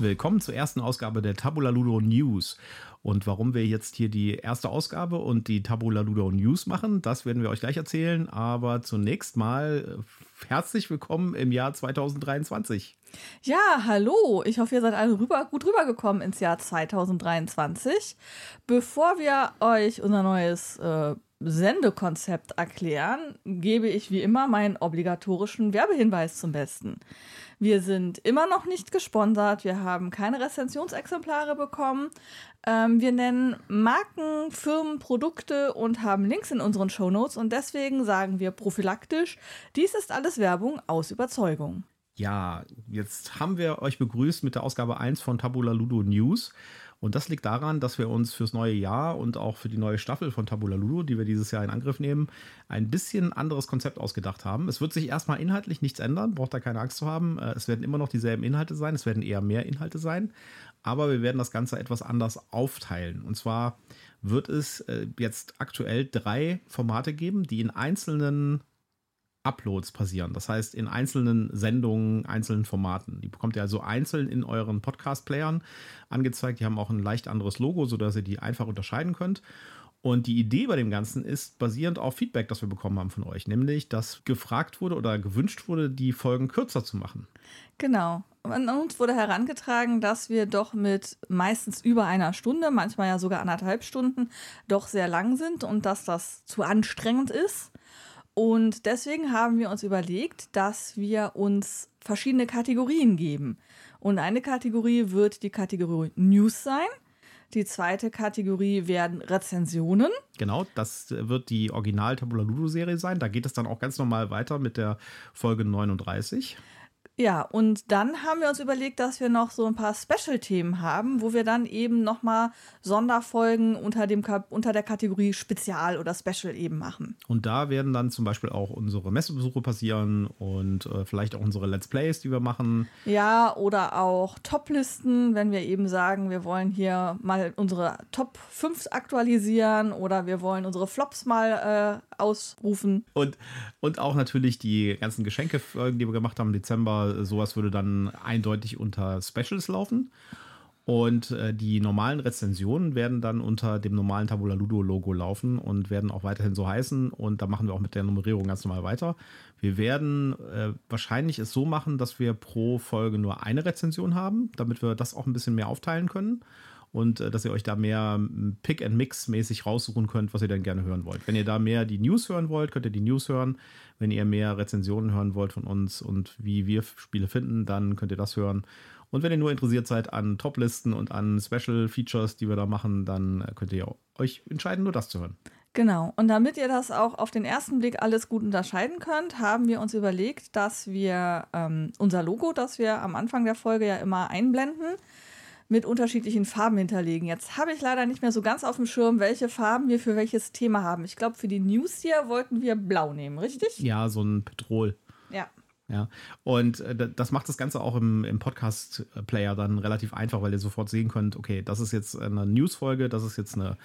Willkommen zur ersten Ausgabe der Tabula Ludo News. Und warum wir jetzt hier die erste Ausgabe und die Tabula Ludo News machen, das werden wir euch gleich erzählen. Aber zunächst mal äh, herzlich willkommen im Jahr 2023. Ja, hallo. Ich hoffe, ihr seid alle rüber, gut rübergekommen ins Jahr 2023. Bevor wir euch unser neues äh, Sendekonzept erklären, gebe ich wie immer meinen obligatorischen Werbehinweis zum Besten. Wir sind immer noch nicht gesponsert. Wir haben keine Rezensionsexemplare bekommen. Ähm, wir nennen Marken, Firmen, Produkte und haben Links in unseren Shownotes. Und deswegen sagen wir prophylaktisch, dies ist alles Werbung aus Überzeugung. Ja, jetzt haben wir euch begrüßt mit der Ausgabe 1 von Tabula Ludo News. Und das liegt daran, dass wir uns fürs neue Jahr und auch für die neue Staffel von Tabula Ludo, die wir dieses Jahr in Angriff nehmen, ein bisschen anderes Konzept ausgedacht haben. Es wird sich erstmal inhaltlich nichts ändern, braucht da keine Angst zu haben. Äh, es werden immer noch dieselben Inhalte sein, es werden eher mehr Inhalte sein, aber wir werden das Ganze etwas anders aufteilen. Und zwar wird es äh, jetzt aktuell drei Formate geben, die in einzelnen Uploads passieren. Das heißt, in einzelnen Sendungen, einzelnen Formaten. Die bekommt ihr also einzeln in euren Podcast-Playern angezeigt. Die haben auch ein leicht anderes Logo, sodass ihr die einfach unterscheiden könnt. Und die Idee bei dem Ganzen ist basierend auf Feedback, das wir bekommen haben von euch, nämlich, dass gefragt wurde oder gewünscht wurde, die Folgen kürzer zu machen. Genau. An uns wurde herangetragen, dass wir doch mit meistens über einer Stunde, manchmal ja sogar anderthalb Stunden, doch sehr lang sind und dass das zu anstrengend ist. Und deswegen haben wir uns überlegt, dass wir uns verschiedene Kategorien geben. Und eine Kategorie wird die Kategorie News sein. Die zweite Kategorie werden Rezensionen. Genau, das wird die Original Tabula Ludo Serie sein. Da geht es dann auch ganz normal weiter mit der Folge 39. Ja, und dann haben wir uns überlegt, dass wir noch so ein paar Special-Themen haben, wo wir dann eben nochmal Sonderfolgen unter, dem, unter der Kategorie Spezial oder Special eben machen. Und da werden dann zum Beispiel auch unsere Messebesuche passieren und äh, vielleicht auch unsere Let's Plays, die wir machen. Ja, oder auch Top-Listen, wenn wir eben sagen, wir wollen hier mal unsere Top 5 aktualisieren oder wir wollen unsere Flops mal äh, ausrufen. Und, und auch natürlich die ganzen Geschenkefolgen, die wir gemacht haben im Dezember sowas würde dann eindeutig unter Specials laufen. Und äh, die normalen Rezensionen werden dann unter dem normalen Tabula Ludo Logo laufen und werden auch weiterhin so heißen. Und da machen wir auch mit der Nummerierung ganz normal weiter. Wir werden äh, wahrscheinlich es so machen, dass wir pro Folge nur eine Rezension haben, damit wir das auch ein bisschen mehr aufteilen können und äh, dass ihr euch da mehr Pick and Mix mäßig raussuchen könnt, was ihr denn gerne hören wollt. Wenn ihr da mehr die News hören wollt, könnt ihr die News hören. Wenn ihr mehr Rezensionen hören wollt von uns und wie wir Spiele finden, dann könnt ihr das hören. Und wenn ihr nur interessiert seid an Toplisten und an Special Features, die wir da machen, dann äh, könnt ihr euch entscheiden, nur das zu hören. Genau. Und damit ihr das auch auf den ersten Blick alles gut unterscheiden könnt, haben wir uns überlegt, dass wir ähm, unser Logo, das wir am Anfang der Folge ja immer einblenden, mit unterschiedlichen Farben hinterlegen. Jetzt habe ich leider nicht mehr so ganz auf dem Schirm, welche Farben wir für welches Thema haben. Ich glaube, für die News hier wollten wir blau nehmen, richtig? Ja, so ein Petrol. Ja. Ja, und äh, das macht das Ganze auch im, im Podcast-Player dann relativ einfach, weil ihr sofort sehen könnt, okay, das ist jetzt eine News-Folge, das ist jetzt eine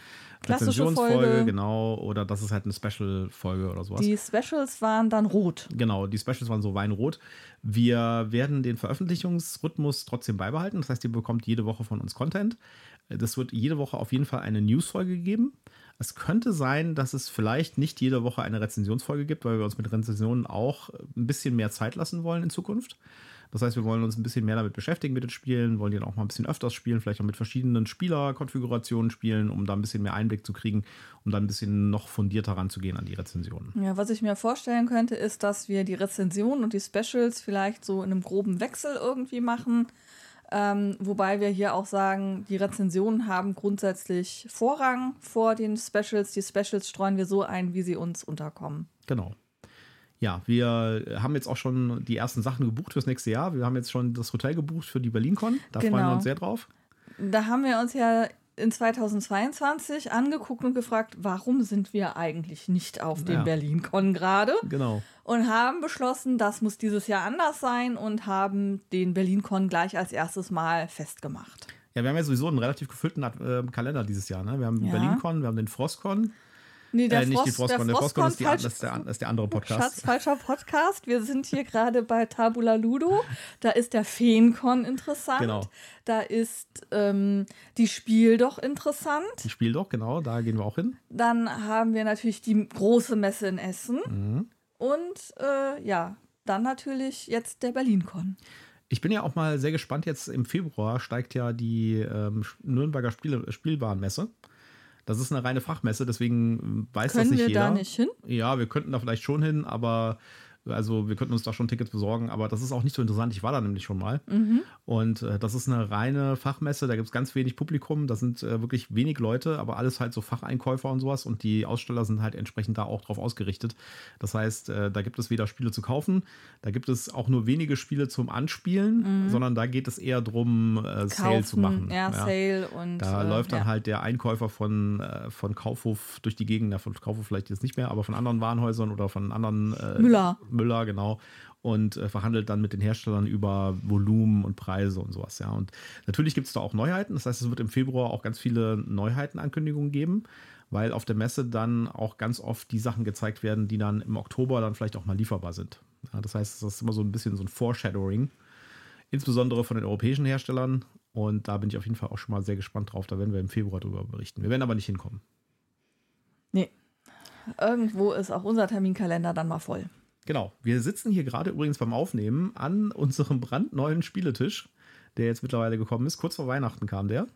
Rezensionsfolge, genau, oder das ist halt eine Special-Folge oder sowas. Die Specials waren dann rot. Genau, die Specials waren so weinrot. Wir werden den Veröffentlichungsrhythmus trotzdem beibehalten, das heißt, ihr bekommt jede Woche von uns Content. Das wird jede Woche auf jeden Fall eine News-Folge geben. Es könnte sein, dass es vielleicht nicht jede Woche eine Rezensionsfolge gibt, weil wir uns mit Rezensionen auch ein bisschen mehr Zeit lassen wollen in Zukunft. Das heißt, wir wollen uns ein bisschen mehr damit beschäftigen mit den Spielen, wollen die dann auch mal ein bisschen öfters spielen, vielleicht auch mit verschiedenen Spielerkonfigurationen spielen, um da ein bisschen mehr Einblick zu kriegen, um dann ein bisschen noch fundierter ranzugehen an die Rezensionen. Ja, was ich mir vorstellen könnte, ist, dass wir die Rezensionen und die Specials vielleicht so in einem groben Wechsel irgendwie machen. Ähm, wobei wir hier auch sagen, die Rezensionen haben grundsätzlich Vorrang vor den Specials. Die Specials streuen wir so ein, wie sie uns unterkommen. Genau. Ja, wir haben jetzt auch schon die ersten Sachen gebucht fürs nächste Jahr. Wir haben jetzt schon das Hotel gebucht für die BerlinCon. Da genau. freuen wir uns sehr drauf. Da haben wir uns ja in 2022 angeguckt und gefragt, warum sind wir eigentlich nicht auf dem ja. Berlin-Con gerade? Genau. Und haben beschlossen, das muss dieses Jahr anders sein und haben den Berlin-Con gleich als erstes Mal festgemacht. Ja, wir haben ja sowieso einen relativ gefüllten äh, Kalender dieses Jahr. Ne? Wir haben den ja. Berlin-Con, wir haben den Frostcon. Nee, der äh, nicht Frost, die Frostcon. Der, der Frostcon ist, die, falsch- das ist, der, ist der andere Podcast. Schatz, falscher Podcast. Wir sind hier gerade bei Tabula Ludo. Da ist der Feencon interessant. Genau. Da ist ähm, die Spiel doch interessant. Die Spiel doch, genau, da gehen wir auch hin. Dann haben wir natürlich die große Messe in Essen. Mhm. Und äh, ja, dann natürlich jetzt der BerlinCon. Ich bin ja auch mal sehr gespannt. Jetzt im Februar steigt ja die ähm, Nürnberger Spiele, Spielwarenmesse. Das ist eine reine Fachmesse, deswegen weiß das Können nicht wir jeder. da nicht hin? Ja, wir könnten da vielleicht schon hin, aber also wir könnten uns da schon Tickets besorgen, aber das ist auch nicht so interessant. Ich war da nämlich schon mal. Mhm. Und äh, das ist eine reine Fachmesse, da gibt es ganz wenig Publikum, da sind äh, wirklich wenig Leute, aber alles halt so Facheinkäufer und sowas und die Aussteller sind halt entsprechend da auch drauf ausgerichtet. Das heißt, äh, da gibt es weder Spiele zu kaufen, da gibt es auch nur wenige Spiele zum Anspielen, sondern da geht es eher darum, äh, Sale zu machen. Mhm. Ja, Sale und. Da äh, läuft dann ja. halt der Einkäufer von, äh, von Kaufhof durch die Gegend, na, von Kaufhof vielleicht jetzt nicht mehr, aber von anderen Warenhäusern oder von anderen Müller. Müller, genau. Und äh, verhandelt dann mit den Herstellern über Volumen und Preise und sowas, ja. Und natürlich gibt es da auch Neuheiten. Das heißt, es wird im Februar auch ganz viele Neuheitenankündigungen geben, weil auf der Messe dann auch ganz oft die Sachen gezeigt werden, die dann im Oktober dann vielleicht auch mal lieferbar sind. Ja, das heißt, das ist immer so ein bisschen so ein Foreshadowing, insbesondere von den europäischen Herstellern. Und da bin ich auf jeden Fall auch schon mal sehr gespannt drauf. Da werden wir im Februar drüber berichten. Wir werden aber nicht hinkommen. Nee. Irgendwo ist auch unser Terminkalender dann mal voll. Genau. Wir sitzen hier gerade übrigens beim Aufnehmen an unserem brandneuen Spieletisch, der jetzt mittlerweile gekommen ist. Kurz vor Weihnachten kam der.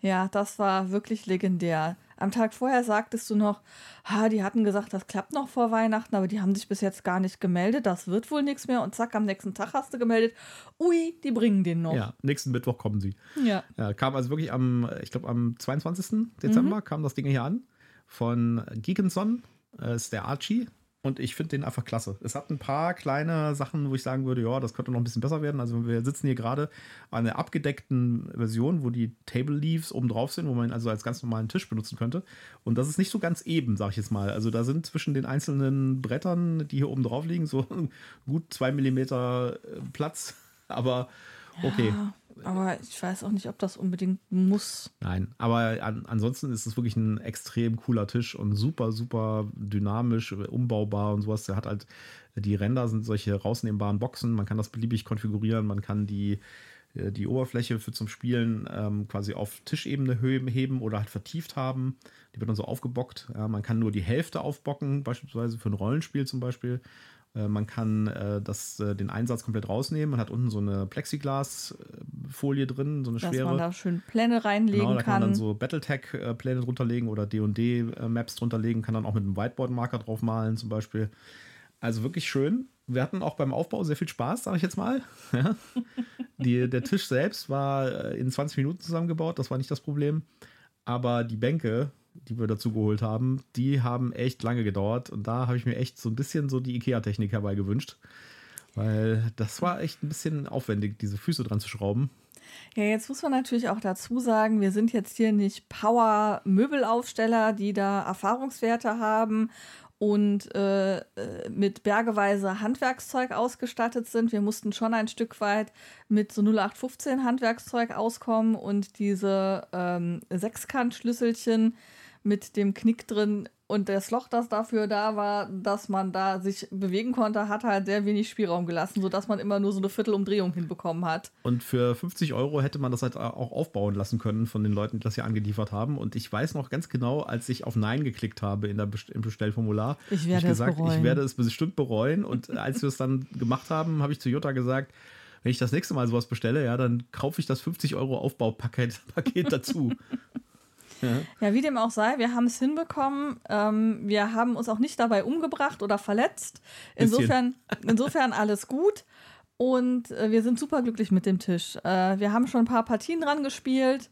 Ja, das war wirklich legendär. Am Tag vorher sagtest du noch, ha, die hatten gesagt, das klappt noch vor Weihnachten, aber die haben sich bis jetzt gar nicht gemeldet. Das wird wohl nichts mehr. Und zack, am nächsten Tag hast du gemeldet, ui, die bringen den noch. Ja, nächsten Mittwoch kommen sie. Ja. Ja, kam also wirklich am, ich glaube, am 22. Dezember kam das Ding hier an. Von Geekenson, äh, ist der Archie. Und ich finde den einfach klasse. Es hat ein paar kleine Sachen, wo ich sagen würde, ja, das könnte noch ein bisschen besser werden. Also wir sitzen hier gerade an einer abgedeckten Version, wo die Table Leaves oben drauf sind, wo man ihn also als ganz normalen Tisch benutzen könnte. Und das ist nicht so ganz eben, sag ich jetzt mal. Also da sind zwischen den einzelnen Brettern, die hier oben drauf liegen, so gut zwei Millimeter äh, Platz. Aber okay. Aber ich weiß auch nicht, ob das unbedingt muss. Nein, aber an, ansonsten ist es wirklich ein extrem cooler Tisch und super, super dynamisch, umbaubar und sowas. Der hat halt, die Ränder sind solche rausnehmbaren Boxen, man kann das beliebig konfigurieren, man kann die, äh, die Oberfläche für zum Spielen ähm, quasi auf Tischebene heben oder halt vertieft haben. Die wird dann so aufgebockt. Ja, man kann nur die Hälfte aufbocken, beispielsweise für ein Rollenspiel zum Beispiel. Äh, Man kann äh, das, äh, den Einsatz komplett rausnehmen. Man hat unten so eine Plexiglasfolie drin, so eine Dass schwere. man da schön Pläne reinlegen Genau, da kann man kann. dann so Battletech-Pläne drunterlegen oder D&D-Maps drunterlegen, kann dann auch mit einem Whiteboard-Marker drauf malen zum Beispiel. Also wirklich schön. Wir hatten auch beim Aufbau sehr viel Spaß, sage ich jetzt mal. Ja. Die, der Tisch selbst war äh, in 20 Minuten zusammengebaut, das war nicht das Problem. Aber die Bänke, die wir dazu geholt haben, die haben echt lange gedauert. Und da habe ich mir echt so ein bisschen so die IKEA-Technik herbei gewünscht. Weil das war echt ein bisschen aufwendig, diese Füße dran zu schrauben. Ja, jetzt muss man natürlich auch dazu sagen, wir sind jetzt hier nicht Power-Möbelaufsteller, die da Erfahrungswerte haben und äh, äh, mit bergeweise Handwerkszeug ausgestattet sind. Wir mussten schon ein Stück weit mit so 0815 Handwerkszeug auskommen und diese ähm, Sechskantschlüsselchen mit dem Knick drin und das Loch, das dafür da war, dass man da sich bewegen konnte, hat halt sehr wenig Spielraum gelassen, sodass man immer nur so eine Viertelumdrehung hinbekommen hat. Und für 50 Euro hätte man das halt auch aufbauen lassen können von den Leuten, die das hier angeliefert haben. Und ich weiß noch ganz genau, als ich auf Nein geklickt habe in der Best im Bestellformular, Ich werde ich es gesagt, bereuen. ich werde es bestimmt bereuen. Und als wir es dann gemacht haben, habe ich zu Jutta gesagt, wenn ich das nächste Mal sowas bestelle, ja, dann kaufe ich das 50 Euro Aufbaupaket Paket dazu. Ja, wie dem auch sei, wir haben es hinbekommen. Ähm, wir haben uns auch nicht dabei umgebracht oder verletzt. Insofern, insofern alles gut. Und äh, wir sind superglücklich mit dem Tisch. Äh, wir haben schon ein paar Partien dran gespielt,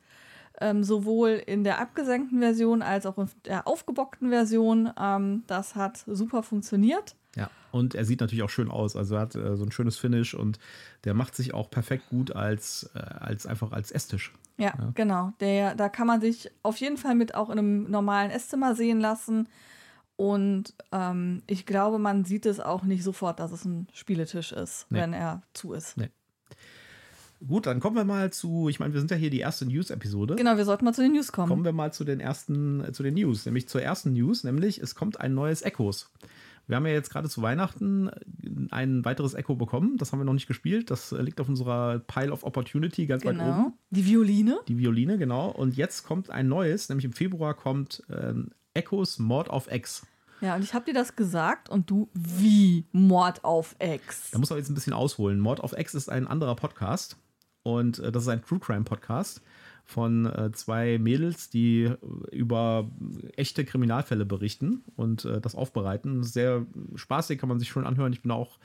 ähm, sowohl in der abgesenkten Version als auch in der aufgebockten Version. Ähm, das hat super funktioniert. Ja, und er sieht natürlich auch schön aus. Also er hat äh, so ein schönes Finish und der macht sich auch perfekt gut als, äh, als einfach als Esstisch. Ja, genau. Der, da kann man sich auf jeden Fall mit auch in einem normalen Esszimmer sehen lassen. Und ähm, ich glaube, man sieht es auch nicht sofort, dass es ein Spieletisch ist, Nee. wenn er zu ist. Nee. Gut, dann kommen wir mal zu, ich meine, wir sind ja hier die erste News-Episode. Genau, wir sollten mal zu den News kommen. Kommen wir mal zu den ersten, äh, zu den News, nämlich zur ersten News, nämlich es kommt ein neues Echos. Wir haben ja jetzt gerade zu Weihnachten ein weiteres Echo bekommen. Das haben wir noch nicht gespielt. Das äh, liegt auf unserer Pile of Opportunity ganz genau. weit oben. Die Violine. Die Violine, genau. Und jetzt kommt ein neues, nämlich im Februar kommt ähm, Echos Mord of X. Ja, und ich habe dir das gesagt und du, wie Mord auf X? Da muss man jetzt ein bisschen ausholen. Mord of X ist ein anderer Podcast und äh, das ist ein True Crime Podcast von äh, zwei Mädels, die über echte Kriminalfälle berichten und äh, das aufbereiten. Sehr spaßig, kann man sich schon anhören. Ich bin auch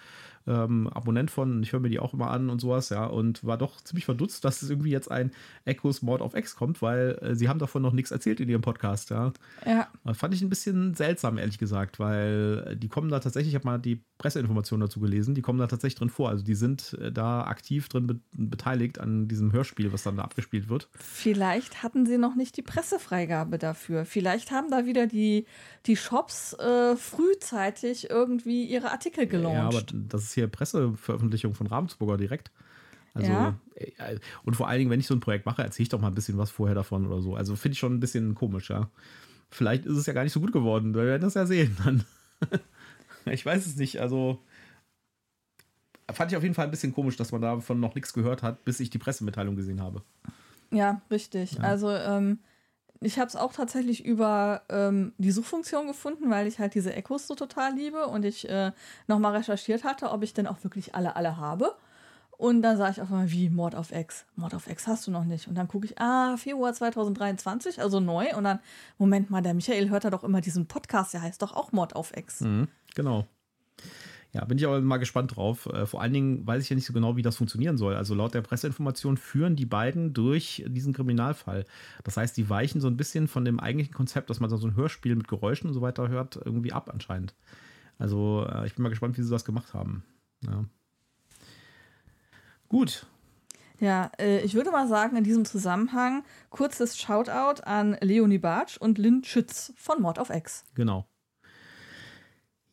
ähm, Abonnent von, ich höre mir die auch immer an und sowas, ja, und war doch ziemlich verdutzt, dass es irgendwie jetzt ein Echos Mord of X kommt, weil äh, sie haben davon noch nichts erzählt in ihrem Podcast, ja. Ja. Das fand ich ein bisschen seltsam, ehrlich gesagt, weil die kommen da tatsächlich, ich habe mal die Presseinformationen dazu gelesen, die kommen da tatsächlich drin vor. Also die sind äh, da aktiv drin be beteiligt an diesem Hörspiel, was dann da abgespielt wird. Vielleicht hatten sie noch nicht die Pressefreigabe dafür. Vielleicht haben da wieder die, die Shops äh, frühzeitig irgendwie ihre Artikel gelauncht. Ja, aber das ist hier Presseveröffentlichung von Ravensburger direkt. Also, Ja. äh, und vor allen Dingen, wenn ich so ein Projekt mache, erzähle ich doch mal ein bisschen was vorher davon oder so. Also finde ich schon ein bisschen komisch, ja. Vielleicht ist es ja gar nicht so gut geworden. Wir werden das ja sehen dann. ich weiß es nicht. Also fand ich auf jeden Fall ein bisschen komisch, dass man davon noch nichts gehört hat, bis ich die Pressemitteilung gesehen habe. Ja, richtig. Ja. Also ähm, ich habe es auch tatsächlich über ähm, die Suchfunktion gefunden, weil ich halt diese Echos so total liebe und ich äh, nochmal recherchiert hatte, ob ich denn auch wirklich alle, alle habe. Und dann sah ich auf einmal, wie Mord auf Ex. Mord auf Ex hast du noch nicht. Und dann gucke ich, ah, Februar 2023, also neu. Und dann, Moment mal, der Michael hört da doch immer diesen Podcast, der heißt doch auch Mord auf Ex. Mhm, genau. Ja, bin ich aber mal gespannt drauf. Äh, vor allen Dingen weiß ich ja nicht so genau, wie das funktionieren soll. Also laut der Presseinformation führen die beiden durch diesen Kriminalfall. Das heißt, die weichen so ein bisschen von dem eigentlichen Konzept, dass man so ein Hörspiel mit Geräuschen und so weiter hört, irgendwie ab anscheinend. Also äh, ich bin mal gespannt, wie sie das gemacht haben. Ja. Gut, Ja, äh, ich würde mal sagen, in diesem Zusammenhang kurzes Shoutout an Leonie Bartsch und Lynn Schütz von Mord auf Ex. Genau.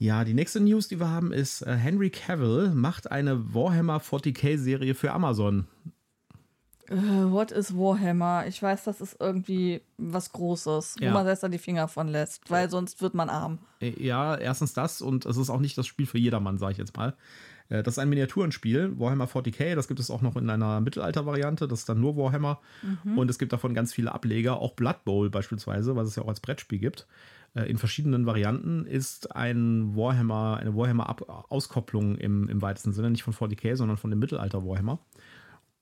Ja, die nächste News, die wir haben, ist äh, Henry Cavill macht eine Warhammer 40k-Serie für Amazon. Äh, what is Warhammer? Ich weiß, das ist irgendwie was Großes, Ja. wo man selbst dann die Finger von lässt, weil sonst wird man arm. Äh, Ja, erstens das und es ist auch nicht das Spiel für jedermann, sage ich jetzt mal. Äh, Das ist ein Miniaturenspiel, Warhammer 40k, das gibt es auch noch in einer Mittelalter-Variante, das ist dann nur Warhammer. Und es gibt davon ganz viele Ableger, auch Blood Bowl beispielsweise, was es ja auch als Brettspiel gibt. Äh, In verschiedenen Varianten ist ein Warhammer, eine Warhammer-Auskopplung im, im weitesten Sinne, nicht von 40k, sondern von dem Mittelalter-Warhammer.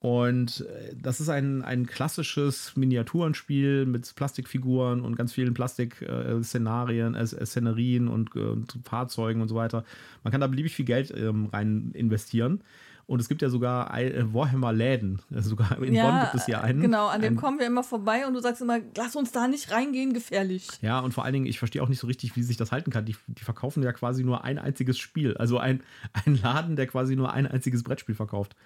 Und äh, das ist ein, ein klassisches Miniaturenspiel mit Plastikfiguren und ganz vielen Plastik-Szenarien, äh, äh, Szenerien und, äh, und Fahrzeugen und so weiter. Man kann da beliebig viel Geld ähm, rein investieren. Und es gibt ja sogar äh, Warhammer-Läden. Also sogar in Bonn gibt es hier einen. Genau, an dem Ein- kommen wir immer vorbei und du sagst immer, lass uns da nicht reingehen, gefährlich. Ja, und vor allen Dingen, ich verstehe auch nicht so richtig, wie sich das halten kann. Die, die verkaufen ja quasi nur ein einziges Spiel. Also ein, ein Laden, der quasi nur ein einziges Brettspiel verkauft.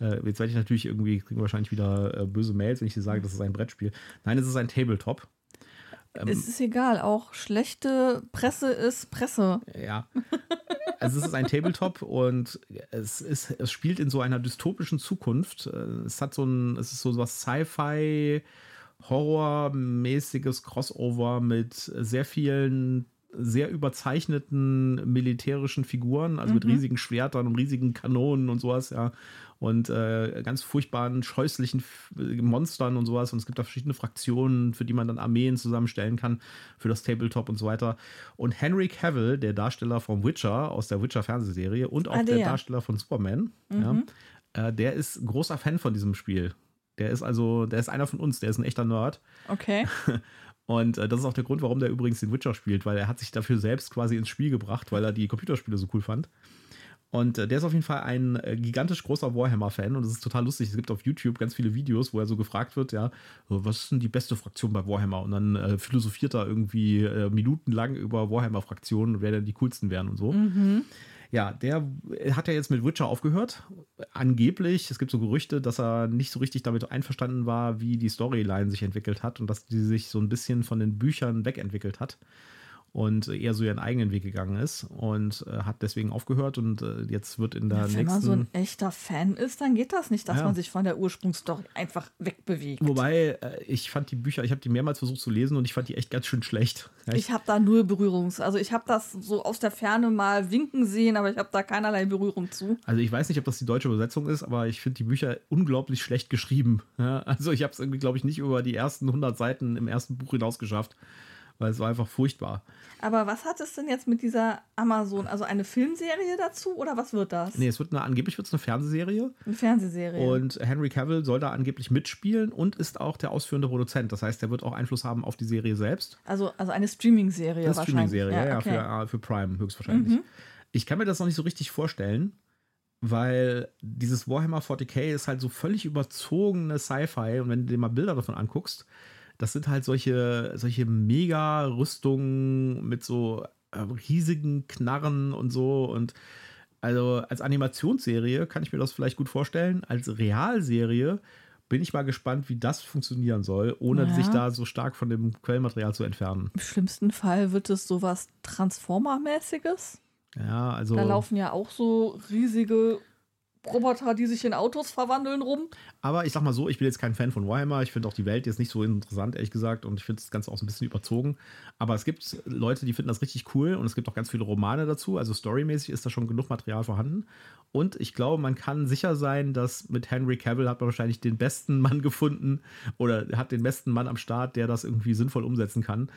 Äh, jetzt werde ich natürlich irgendwie, kriegen wir wahrscheinlich wieder äh, böse Mails, wenn ich dir sage, das ist ein Brettspiel. Nein, es ist ein Tabletop. Ähm, es ist egal, auch schlechte Presse ist Presse. Ja. Also es ist ein Tabletop und es, ist, es spielt in so einer dystopischen Zukunft. Es hat so ein, es ist so was Sci-Fi, Horrormäßiges Crossover mit sehr vielen sehr überzeichneten militärischen Figuren, also mit riesigen Schwertern und riesigen Kanonen und sowas, ja. Und äh, ganz furchtbaren, scheußlichen F- Monstern und sowas. Und es gibt da verschiedene Fraktionen, für die man dann Armeen zusammenstellen kann für das Tabletop und so weiter. Und Henry Cavill, der Darsteller vom Witcher aus der Witcher-Fernsehserie und auch Ah, der der. Darsteller von Superman, ja, äh, der ist großer Fan von diesem Spiel. Der ist also, der ist einer von uns, der ist ein echter Nerd. Okay. Und äh, das ist auch der Grund, warum der übrigens den Witcher spielt, weil er hat sich dafür selbst quasi ins Spiel gebracht, weil er die Computerspiele so cool fand. Und äh, der ist auf jeden Fall ein äh, gigantisch großer Warhammer-Fan und es ist total lustig. Es gibt auf YouTube ganz viele Videos, wo er so gefragt wird, ja, was ist denn die beste Fraktion bei Warhammer? Und dann äh, philosophiert er irgendwie äh, minutenlang über Warhammer-Fraktionen, wer denn die coolsten wären und so. Ja, der hat ja jetzt mit Witcher aufgehört. Angeblich, es gibt so Gerüchte, dass er nicht so richtig damit einverstanden war, wie die Storyline sich entwickelt hat und dass die sich so ein bisschen von den Büchern wegentwickelt hat. Und eher so ihren eigenen Weg gegangen ist und äh, hat deswegen aufgehört und äh, jetzt wird in der Ja, nächsten. wenn man so ein echter Fan ist, dann geht das nicht, dass Ja. man sich von der Ursprungsstory einfach wegbewegt. Wobei, äh, ich fand die Bücher, ich habe die mehrmals versucht zu lesen und ich fand die echt ganz schön schlecht. Ja, Ich habe da null Berührungs. Also ich habe das so aus der Ferne mal winken sehen, aber ich habe da keinerlei Berührung zu. Also ich weiß nicht, ob das die deutsche Übersetzung ist, aber ich finde die Bücher unglaublich schlecht geschrieben. Ja, also ich habe es irgendwie, glaube ich, nicht über die ersten 100 Seiten im ersten Buch hinaus geschafft, weil es war einfach furchtbar. Aber was hat es denn jetzt mit dieser Amazon? Also eine Filmserie dazu oder was wird das? Nee, es wird eine, angeblich wird es eine Fernsehserie Eine Fernsehserie. und Henry Cavill soll da angeblich mitspielen und ist auch der ausführende Produzent. Das heißt, er wird auch Einfluss haben auf die Serie selbst. also, also eine Streaming-Serie Eine wahrscheinlich. Streaming-Serie, ja, ja, okay. für, äh, für Prime höchstwahrscheinlich. Ich kann mir das noch nicht so richtig vorstellen, weil dieses Warhammer 40k ist halt so völlig überzogene Sci-Fi und wenn du dir mal Bilder davon anguckst, das sind halt solche, solche Mega-Rüstungen mit so äh, riesigen Knarren und so und also als Animationsserie kann ich mir das vielleicht gut vorstellen. Als Realserie bin ich mal gespannt, wie das funktionieren soll, ohne Ja. sich da so stark von dem Quellmaterial zu entfernen. Im schlimmsten Fall wird es sowas Transformer-mäßiges. Ja, also. Da laufen ja auch so riesige Roboter, die sich in Autos verwandeln, rum. Aber ich sag mal so, ich bin jetzt kein Fan von Warhammer. Ich finde auch die Welt jetzt nicht so interessant, ehrlich gesagt. Und ich finde das Ganze auch so ein bisschen überzogen. Aber es gibt Leute, die finden das richtig cool. Und es gibt auch ganz viele Romane dazu. Also storymäßig ist da schon genug Material vorhanden. Und ich glaube, man kann sicher sein, dass mit Henry Cavill hat man wahrscheinlich den besten Mann gefunden oder hat den besten Mann am Start, der das irgendwie sinnvoll umsetzen kann.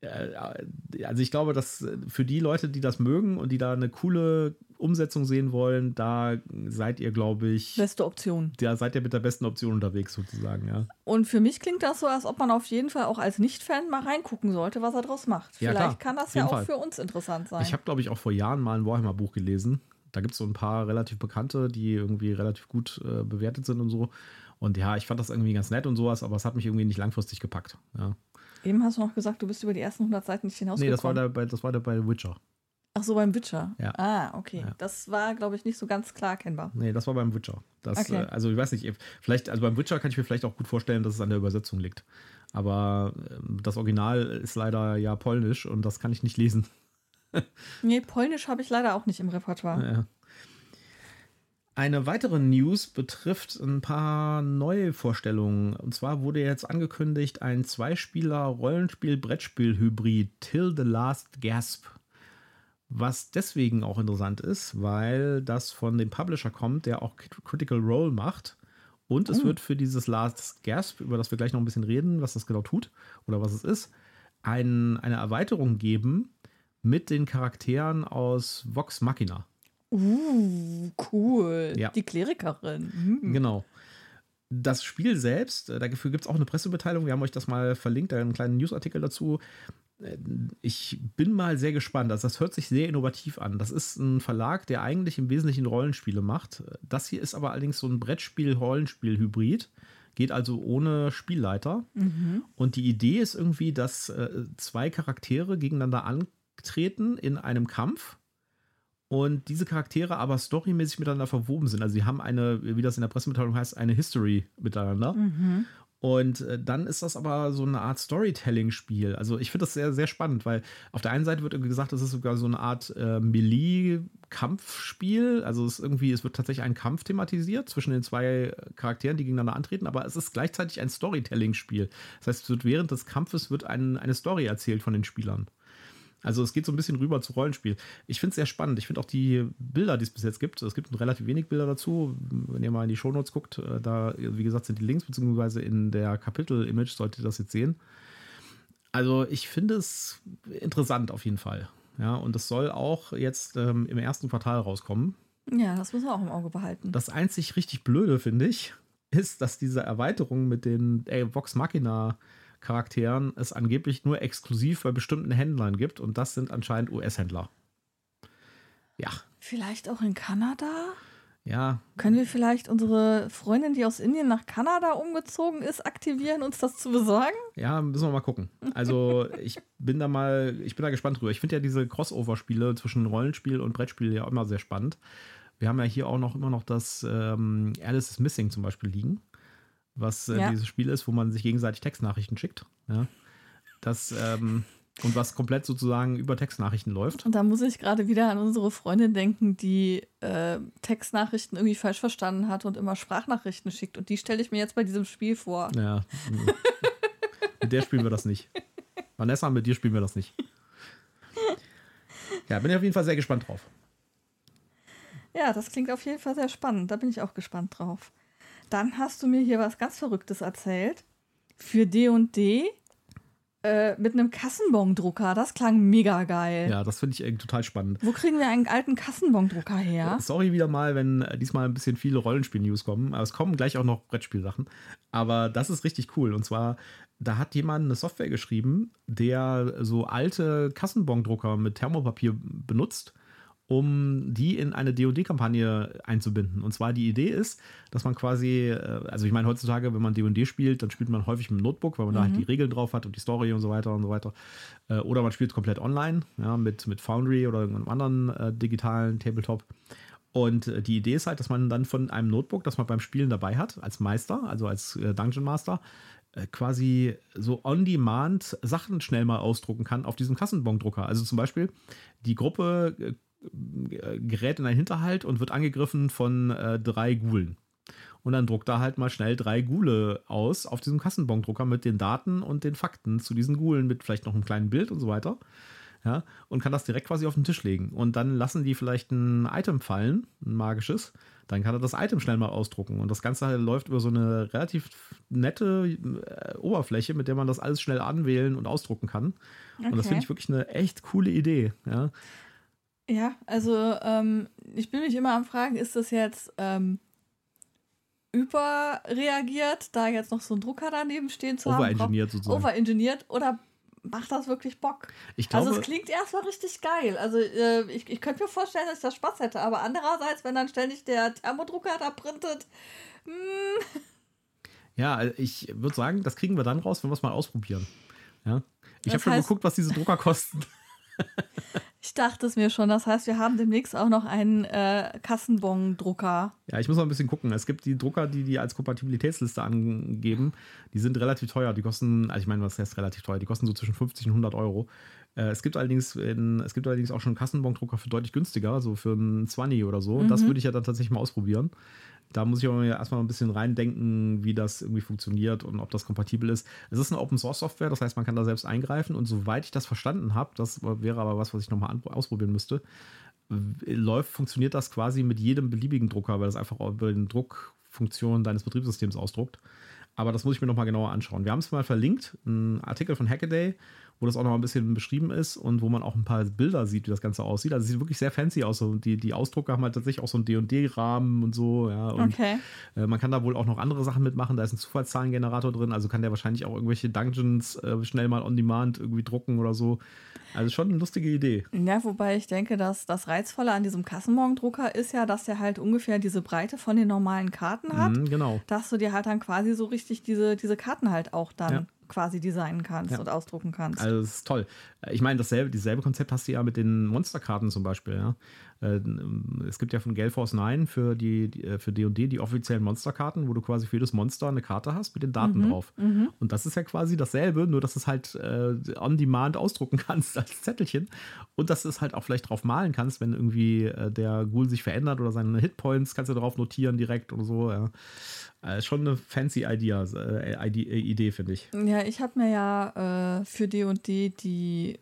Äh, Also ich glaube, dass für die Leute, die das mögen und die da eine coole Umsetzung sehen wollen, da seid ihr, glaube ich, Beste Option. da seid ihr mit der besten Option unterwegs sozusagen, ja. Und für mich klingt das so, als ob man auf jeden Fall auch als Nicht-Fan mal reingucken sollte, was er draus macht. Ja, Vielleicht klar, kann das ja auch Fall. für uns interessant sein. Ich habe, glaube ich, auch vor Jahren mal ein Warhammer-Buch gelesen. Da gibt es so ein paar relativ bekannte, die irgendwie relativ gut äh, bewertet sind und so. Und ja, ich fand das irgendwie ganz nett und sowas, aber es hat mich irgendwie nicht langfristig gepackt. Ja. Eben hast du noch gesagt, du bist über die ersten 100 Seiten nicht Nee, hinausgekommen. das war, der bei, das war der bei Witcher. Ach so, beim Witcher. Ja. Ah, okay. Ja. Das war, glaube ich, nicht so ganz klar erkennbar. Nee, das war beim Witcher. Das, Okay. äh, also ich weiß nicht, vielleicht, also beim Witcher kann ich mir vielleicht auch gut vorstellen, dass es an der Übersetzung liegt. Aber ähm, das Original ist leider ja polnisch und das kann ich nicht lesen. Nee, Polnisch habe ich leider auch nicht im Repertoire. Ja. Eine weitere News betrifft ein paar neue Vorstellungen. Und zwar wurde jetzt angekündigt ein Zweispieler-Rollenspiel-Brettspiel-Hybrid Till the Last Gasp. Was deswegen auch interessant ist, weil das von dem Publisher kommt, der auch Critical Role macht. Und es wird für dieses Last Gasp, über das wir gleich noch ein bisschen reden, was das genau tut oder was es ist, ein, eine Erweiterung geben mit den Charakteren aus Vox Machina. Uh, cool. Ja. Die Klerikerin. Hm. Genau. Das Spiel selbst, äh, dafür gibt es auch eine Pressemitteilung. Wir haben euch das mal verlinkt, einen kleinen Newsartikel dazu. Äh, Ich bin mal sehr gespannt. Also das hört sich sehr innovativ an. Das ist ein Verlag, der eigentlich im Wesentlichen Rollenspiele macht. Das hier ist aber allerdings so ein Brettspiel-Rollenspiel-Hybrid. Geht also ohne Spielleiter. Und die Idee ist irgendwie, dass äh, zwei Charaktere gegeneinander antreten in einem Kampf und diese Charaktere aber storymäßig miteinander verwoben sind. Also sie haben eine, wie das in der Pressemitteilung heißt, eine History miteinander. Und äh, dann ist das aber so eine Art Storytelling-Spiel. Also ich finde das sehr, sehr spannend, weil auf der einen Seite wird irgendwie gesagt, es ist sogar so eine Art äh, Melee-Kampfspiel. Also es ist irgendwie, es wird tatsächlich ein Kampf thematisiert zwischen den zwei Charakteren, die gegeneinander antreten, aber es ist gleichzeitig ein Storytelling-Spiel. Das heißt, es wird während des Kampfes wird ein, eine Story erzählt von den Spielern. Also es geht so ein bisschen rüber zu Rollenspiel. Ich finde es sehr spannend. Ich finde auch die Bilder, die es bis jetzt gibt, es gibt relativ wenig Bilder dazu. Wenn ihr mal in die Shownotes guckt, äh, da, wie gesagt, sind die Links, beziehungsweise in der Kapitel-Image solltet ihr das jetzt sehen. Also ich finde es interessant auf jeden Fall. Ja, und es soll auch jetzt ähm, im ersten Quartal rauskommen. Ja, das müssen wir auch im Auge behalten. Das einzig richtig Blöde, finde ich, ist, dass diese Erweiterung mit den ey, Vox Machina Charakteren es angeblich nur exklusiv bei bestimmten Händlern gibt und das sind anscheinend US-Händler. Ja, Vielleicht auch in Kanada? ja, Können wir vielleicht unsere Freundin, die aus Indien nach Kanada umgezogen ist, aktivieren, uns das zu besorgen? ja, müssen wir mal gucken. Also ich bin da mal, ich bin da gespannt drüber. Ich finde ja diese Crossover-Spiele zwischen Rollenspiel und Brettspiel ja immer sehr spannend. Wir haben ja hier auch noch immer noch das ähm, Alice is Missing zum Beispiel liegen, was äh, Ja. dieses Spiel ist, wo man sich gegenseitig Textnachrichten schickt. Ja. Das, ähm, und was komplett sozusagen über Textnachrichten läuft. Und da muss ich gerade wieder an unsere Freundin denken, die äh, Textnachrichten irgendwie falsch verstanden hat und immer Sprachnachrichten schickt. Und die stelle ich mir jetzt bei diesem Spiel vor. Ja. mit der spielen wir das nicht. Vanessa, mit dir spielen wir das nicht. Ja, bin ich auf jeden Fall sehr gespannt drauf. Ja, das klingt auf jeden Fall sehr spannend. Da bin ich auch gespannt drauf. Dann hast du mir hier was ganz Verrücktes erzählt. Für D&D äh, mit einem Kassenbon-Drucker. Das klang mega geil. Ja, das finde ich irgendwie total spannend. Wo kriegen wir einen alten Kassenbon-Drucker her? Sorry wieder mal, wenn äh, diesmal ein bisschen viele Rollenspiel-News kommen. Aber es kommen gleich auch noch Brettspielsachen. Aber das ist richtig cool. Und zwar, da hat jemand eine Software geschrieben, der so alte Kassenbon-Drucker mit Thermopapier benutzt um die in eine DD-Kampagne einzubinden. Und zwar die Idee ist, dass man quasi, äh, also ich meine, heutzutage, wenn man DD spielt, dann spielt man häufig mit dem Notebook, weil man mhm. da halt die mhm. Regeln drauf hat und die Story und so weiter und so weiter. Äh, oder man spielt komplett online, ja, mit, mit Foundry oder irgendeinem anderen äh, digitalen Tabletop. Und äh, die Idee ist halt, dass man dann von einem Notebook, das man beim Spielen dabei hat, als Meister, also als Dungeon Master, quasi so on demand Sachen schnell mal ausdrucken kann auf diesem Kassenbon-Drucker. Also zum Beispiel, die Gruppe gerät in einen Hinterhalt und wird angegriffen von äh, drei Gulen. Und dann druckt er halt mal schnell drei Gule aus auf diesem Kassenbondrucker mit den Daten und den Fakten zu diesen Gulen, mit vielleicht noch einem kleinen Bild und so weiter. Ja, und kann das direkt quasi auf den Tisch legen. Und dann lassen die vielleicht ein Item fallen, ein magisches. Dann kann er das Item schnell mal ausdrucken. Und das Ganze läuft über so eine relativ nette äh, Oberfläche, mit der man das alles schnell anwählen und ausdrucken kann. Okay. Und das finde ich wirklich eine echt coole Idee. Ja. Ja, also ähm, ich bin mich immer am Fragen, ist das jetzt ähm, überreagiert, da jetzt noch so ein Drucker daneben stehen zu haben? Overengineert sozusagen. Overengineert oder macht das wirklich Bock? Ich glaube, also es klingt erstmal richtig geil. Also äh, ich, ich könnte mir vorstellen, dass ich da Spaß hätte, aber andererseits, wenn dann ständig der Thermodrucker da printet, mh. Hm. Ja, also ich würde sagen, das kriegen wir dann raus, wenn wir es mal ausprobieren. Ja. Ich habe schon geguckt, was diese Drucker kosten. Ich dachte es mir schon. Das heißt, wir haben demnächst auch noch einen äh, Kassenbon-Drucker. Ja, ich muss noch ein bisschen gucken. Es gibt die Drucker, die die als Kompatibilitätsliste angeben. Die sind relativ teuer. Die kosten, also ich meine, was heißt relativ teuer? Die kosten so zwischen 50 und 100 Euro. Äh, es, gibt allerdings in, es gibt allerdings auch schon Kassenbon-Drucker für deutlich günstiger, so für einen 20 oder so. Mhm. Das würde ich ja dann tatsächlich mal ausprobieren. Da muss ich aber erstmal ein bisschen reindenken, wie das irgendwie funktioniert und ob das kompatibel ist. Es ist eine Open Source Software, das heißt, man kann da selbst eingreifen und soweit ich das verstanden habe, das wäre aber was, was ich nochmal ausprobieren müsste, läuft, funktioniert das quasi mit jedem beliebigen Drucker, weil das einfach über den Druckfunktion deines Betriebssystems ausdruckt. Aber das muss ich mir nochmal genauer anschauen. Wir haben es mal verlinkt, ein Artikel von Hackaday, wo das auch noch ein bisschen beschrieben ist und wo man auch ein paar Bilder sieht, wie das Ganze aussieht. Also es sieht wirklich sehr fancy aus. So die, die Ausdrucker haben halt tatsächlich auch so einen D&D-Rahmen und so. Ja, und okay. Äh, man kann da wohl auch noch andere Sachen mitmachen. Da ist ein Zufallszahlengenerator drin, also kann der wahrscheinlich auch irgendwelche Dungeons äh, schnell mal on demand irgendwie drucken oder so. Also schon eine lustige Idee. Ja, wobei ich denke, dass das Reizvolle an diesem Kassenmorgendrucker ist ja, dass der halt ungefähr diese Breite von den normalen Karten hat. Mhm, genau. Dass du dir halt dann quasi so richtig diese, diese Karten halt auch dann ja quasi designen kannst ja. und ausdrucken kannst. Also das ist toll. Ich meine, dasselbe, dieselbe Konzept hast du ja mit den Monsterkarten zum Beispiel. Ja? Äh, es gibt ja von Gale Force 9 für die, äh, für D&D die offiziellen Monsterkarten, wo du quasi für jedes Monster eine Karte hast mit den Daten mhm, drauf. Mhm. Und das ist ja quasi dasselbe, nur dass du es halt äh, on demand ausdrucken kannst als Zettelchen und dass du es halt auch vielleicht drauf malen kannst, wenn irgendwie äh, der Ghoul sich verändert oder seine Hitpoints kannst du drauf notieren direkt oder so. Ja. Äh, schon eine fancy Idea, äh, Idee, finde ich. Ja, ich habe mir ja für D&D die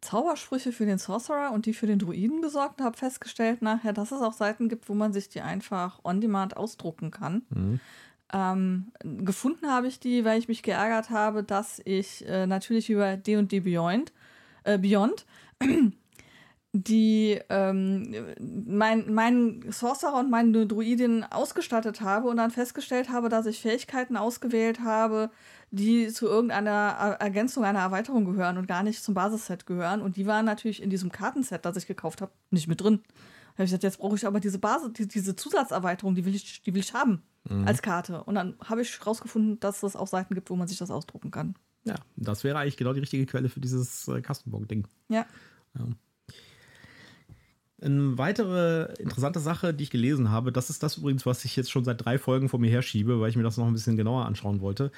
Zaubersprüche für den Sorcerer und die für den Druiden besorgt und habe festgestellt nachher, dass es auch Seiten gibt, wo man sich die einfach on demand ausdrucken kann. Mhm. Ähm, gefunden habe ich die, weil ich mich geärgert habe, dass ich äh, natürlich über D&D Beyond, äh, Beyond die ähm, mein, meinen Sorcerer und meine Druidin ausgestattet habe und dann festgestellt habe, dass ich Fähigkeiten ausgewählt habe, die zu irgendeiner Ergänzung, einer Erweiterung gehören und gar nicht zum Basisset gehören. Und die waren natürlich in diesem Kartenset, das ich gekauft habe, nicht mit drin. Da habe ich gesagt, jetzt brauche ich aber diese Basis, die, diese Zusatzerweiterung, die will ich, die will ich haben mhm. als Karte. Und dann habe ich herausgefunden, dass es auch Seiten gibt, wo man sich das ausdrucken kann. Ja, das wäre eigentlich genau die richtige Quelle für dieses äh, Kastenbock-Ding. Ja. ja. Eine weitere interessante Sache, die ich gelesen habe, das ist das übrigens, was ich jetzt schon seit drei Folgen vor mir herschiebe, weil ich mir das noch ein bisschen genauer anschauen wollte,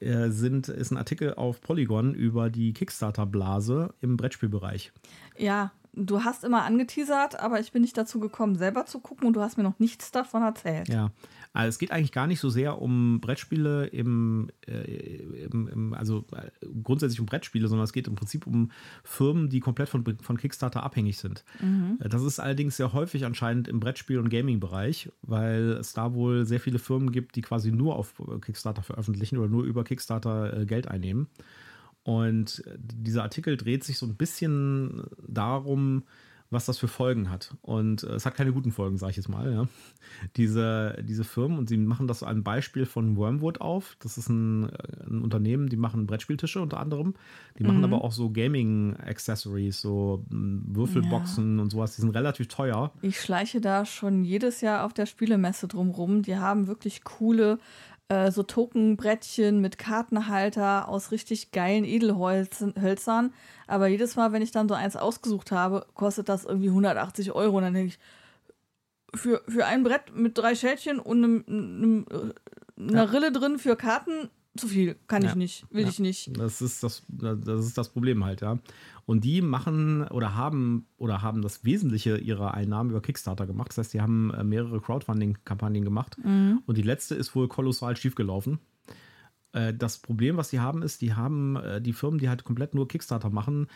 äh, sind, ist ein Artikel auf Polygon über die Kickstarter-Blase im Brettspielbereich. Ja, du hast immer angeteasert, aber ich bin nicht dazu gekommen, selber zu gucken und du hast mir noch nichts davon erzählt. Ja, also es geht eigentlich gar nicht so sehr um Brettspiele im, äh, im, im, also äh, grundsätzlich um Brettspiele, sondern es geht im Prinzip um Firmen, die komplett von, von Kickstarter abhängig sind. Mhm. Das ist allerdings sehr häufig anscheinend im Brettspiel- und Gaming-Bereich, weil es da wohl sehr viele Firmen gibt, die quasi nur auf Kickstarter veröffentlichen oder nur über Kickstarter äh, Geld einnehmen. Und dieser Artikel dreht sich so ein bisschen darum, was das für Folgen hat. Und äh, es hat keine guten Folgen, sage ich jetzt mal. Ja. Diese, diese Firmen, und sie machen das ein Beispiel von Wormwood auf. Das ist ein, äh, ein Unternehmen, die machen Brettspieltische unter anderem. Die machen mhm. aber auch so Gaming-Accessories, so hm, Würfelboxen ja. und sowas. Die sind relativ teuer. Ich schleiche da schon jedes Jahr auf der Spielemesse drumrum. Die haben wirklich coole äh, so Tokenbrettchen mit Kartenhalter aus richtig geilen Edelhölzern. Aber jedes Mal, wenn ich dann so eins ausgesucht habe, kostet das irgendwie 180 Euro. Und dann denke ich, für, für ein Brett mit drei Schälchen und einem, einem, einer ja. Rille drin für Karten zu viel. Kann ja. ich nicht, will ja. ich nicht. Das ist das, das ist das Problem halt, ja. Und die machen oder haben oder haben das Wesentliche ihrer Einnahmen über Kickstarter gemacht. Das heißt, die haben äh, mehrere Crowdfunding-Kampagnen gemacht. Mhm. Und die letzte ist wohl kolossal schiefgelaufen. Äh, das Problem, was sie haben, ist, die haben äh, die Firmen, die halt komplett nur Kickstarter machen,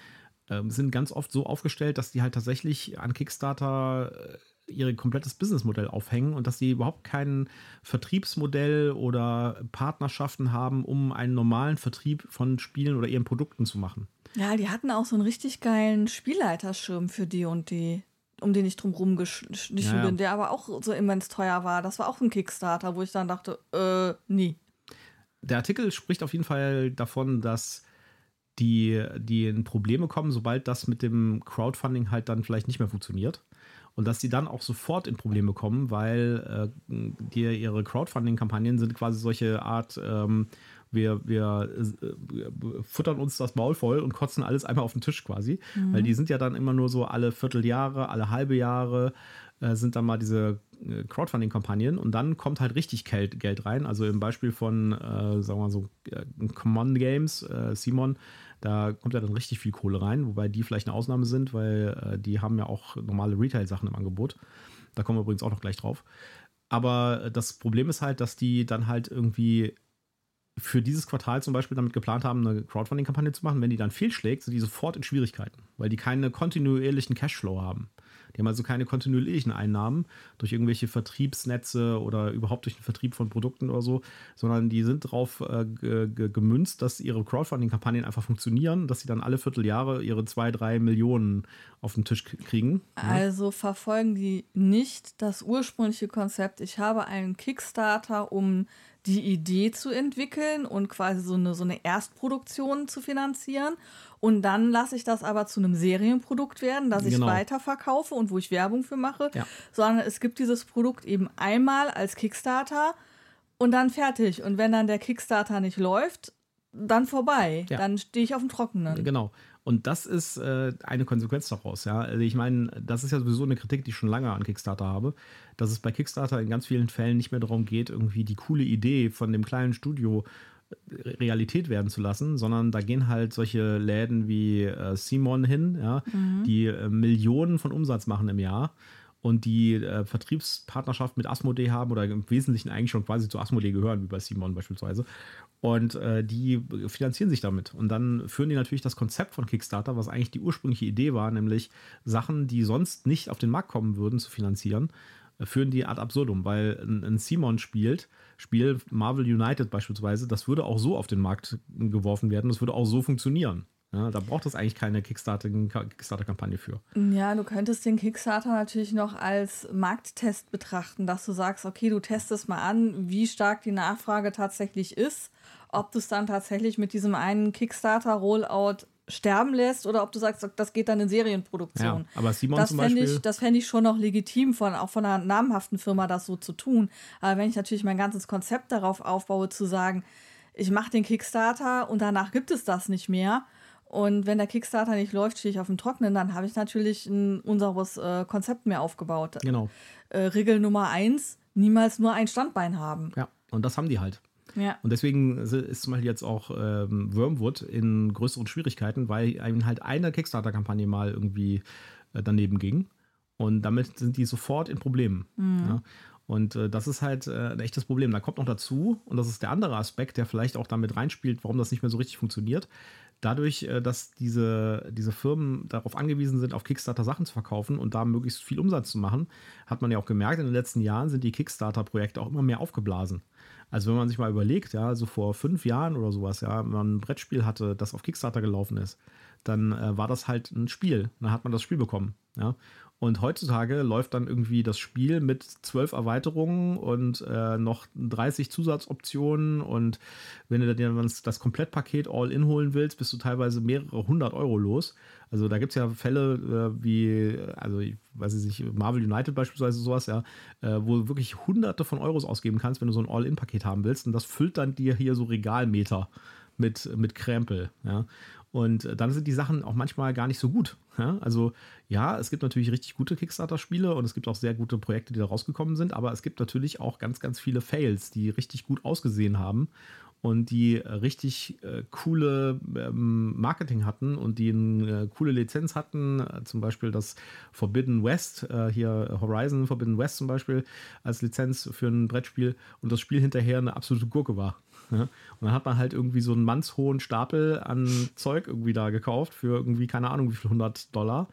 ähm, sind ganz oft so aufgestellt, dass die halt tatsächlich an Kickstarter ihr komplettes Businessmodell aufhängen und dass sie überhaupt kein Vertriebsmodell oder Partnerschaften haben, um einen normalen Vertrieb von Spielen oder ihren Produkten zu machen. Ja, die hatten auch so einen richtig geilen Spielleiterschirm für die und die, um den ich drum rumgeschlichen ja, bin, der aber auch so immens teuer war. Das war auch ein Kickstarter, wo ich dann dachte, äh, nie. Der Artikel spricht auf jeden Fall davon, dass die, die in Probleme kommen, sobald das mit dem Crowdfunding halt dann vielleicht nicht mehr funktioniert und dass sie dann auch sofort in Probleme kommen, weil äh, die, ihre Crowdfunding-Kampagnen sind quasi solche Art, ähm, wir, wir äh, futtern uns das Maul voll und kotzen alles einmal auf den Tisch quasi, mhm. weil die sind ja dann immer nur so alle Vierteljahre, alle halbe Jahre äh, sind dann mal diese äh, Crowdfunding-Kampagnen und dann kommt halt richtig Geld, Geld rein. Also im Beispiel von, äh, sagen wir mal so, äh, Common Games, äh, Simon, da kommt ja dann richtig viel Kohle rein, wobei die vielleicht eine Ausnahme sind, weil äh, die haben ja auch normale Retail-Sachen im Angebot. Da kommen wir übrigens auch noch gleich drauf. Aber das Problem ist halt, dass die dann halt irgendwie für dieses Quartal zum Beispiel damit geplant haben, eine Crowdfunding-Kampagne zu machen. Wenn die dann fehlschlägt, sind die sofort in Schwierigkeiten, weil die keinen kontinuierlichen Cashflow haben. Die haben also keine kontinuierlichen Einnahmen durch irgendwelche Vertriebsnetze oder überhaupt durch den Vertrieb von Produkten oder so, sondern die sind darauf äh, gemünzt, dass ihre Crowdfunding-Kampagnen einfach funktionieren, dass sie dann alle Vierteljahre ihre zwei, drei Millionen auf den Tisch kriegen. Also verfolgen die nicht das ursprüngliche Konzept. Ich habe einen Kickstarter, um die Idee zu entwickeln und quasi so eine, so eine Erstproduktion zu finanzieren. Und dann lasse ich das aber zu einem Serienprodukt werden, das ich genau. weiterverkaufe und wo ich Werbung für mache. Ja. Sondern es gibt dieses Produkt eben einmal als Kickstarter und dann fertig. Und wenn dann der Kickstarter nicht läuft, dann vorbei. Ja. Dann stehe ich auf dem Trockenen. Genau. Und das ist äh, eine Konsequenz daraus. Ja? Also ich meine, das ist ja sowieso eine Kritik, die ich schon lange an Kickstarter habe, dass es bei Kickstarter in ganz vielen Fällen nicht mehr darum geht, irgendwie die coole Idee von dem kleinen Studio äh, Realität werden zu lassen, sondern da gehen halt solche Läden wie äh, Simon hin, ja, mhm. die äh, Millionen von Umsatz machen im Jahr und die äh, Vertriebspartnerschaft mit Asmodee haben oder im Wesentlichen eigentlich schon quasi zu Asmodee gehören, wie bei Simon beispielsweise. Und äh, die finanzieren sich damit. Und dann führen die natürlich das Konzept von Kickstarter, was eigentlich die ursprüngliche Idee war, nämlich Sachen, die sonst nicht auf den Markt kommen würden, zu finanzieren, äh, führen die ad absurdum, weil ein, ein Simon spielt, Spiel Marvel United beispielsweise, das würde auch so auf den Markt geworfen werden, das würde auch so funktionieren. Ja, da braucht es eigentlich keine Kickstarter-Kampagne für. Ja, du könntest den Kickstarter natürlich noch als Markttest betrachten, dass du sagst, okay, du testest mal an, wie stark die Nachfrage tatsächlich ist, ob du es dann tatsächlich mit diesem einen Kickstarter-Rollout sterben lässt oder ob du sagst, das geht dann in Serienproduktion. Ja, aber Simon das zum Beispiel. Ich, das fände ich schon noch legitim, von, auch von einer namhaften Firma das so zu tun. Aber wenn ich natürlich mein ganzes Konzept darauf aufbaue, zu sagen, ich mache den Kickstarter und danach gibt es das nicht mehr, Und wenn der Kickstarter nicht läuft, stehe ich auf dem Trocknen, dann habe ich natürlich ein unseres äh, Konzept mehr aufgebaut. Genau. Äh, Regel Nummer eins, niemals nur ein Standbein haben. Ja, und das haben die halt. Ja. Und deswegen ist zum Beispiel jetzt auch ähm, Wormwood in größeren Schwierigkeiten, weil einem halt eine Kickstarter-Kampagne mal irgendwie äh, daneben ging. Und damit sind die sofort in Problemen. Mhm. Ja? Und äh, das ist halt äh, ein echtes Problem. Da kommt noch dazu, und das ist der andere Aspekt, der vielleicht auch damit reinspielt, warum das nicht mehr so richtig funktioniert. Dadurch, äh, dass diese, diese Firmen darauf angewiesen sind, auf Kickstarter Sachen zu verkaufen und da möglichst viel Umsatz zu machen, hat man ja auch gemerkt, in den letzten Jahren sind die Kickstarter-Projekte auch immer mehr aufgeblasen. Also wenn man sich mal überlegt, ja, so vor fünf Jahren oder sowas, ja, wenn man ein Brettspiel hatte, das auf Kickstarter gelaufen ist, dann äh, war das halt ein Spiel. Dann hat man das Spiel bekommen, ja. Und heutzutage läuft dann irgendwie das Spiel mit zwölf Erweiterungen und äh, noch 30 Zusatzoptionen. Und wenn du das, das Komplettpaket All-In holen willst, bist du teilweise mehrere hundert Euro los. Also da gibt es ja Fälle äh, wie, also ich weiß nicht, Marvel United beispielsweise sowas, ja, äh, wo du wirklich hunderte von Euros ausgeben kannst, wenn du so ein All-In-Paket haben willst. Und das füllt dann dir hier so Regalmeter mit, mit Krempel. Ja. Und äh, dann sind die Sachen auch manchmal gar nicht so gut. Also ja, es gibt natürlich richtig gute Kickstarter-Spiele und es gibt auch sehr gute Projekte, die da rausgekommen sind, aber es gibt natürlich auch ganz, ganz viele Fails, die richtig gut ausgesehen haben und die äh, richtig äh, coole ähm, Marketing hatten und die eine äh, coole Lizenz hatten, äh, zum Beispiel das Forbidden West, äh, hier Horizon Forbidden West zum Beispiel als Lizenz für ein Brettspiel und das Spiel hinterher eine absolute Gurke war. Ja? Und dann hat man halt irgendwie so einen mannshohen Stapel an Zeug irgendwie da gekauft für irgendwie keine Ahnung wie viel 100 Dollar.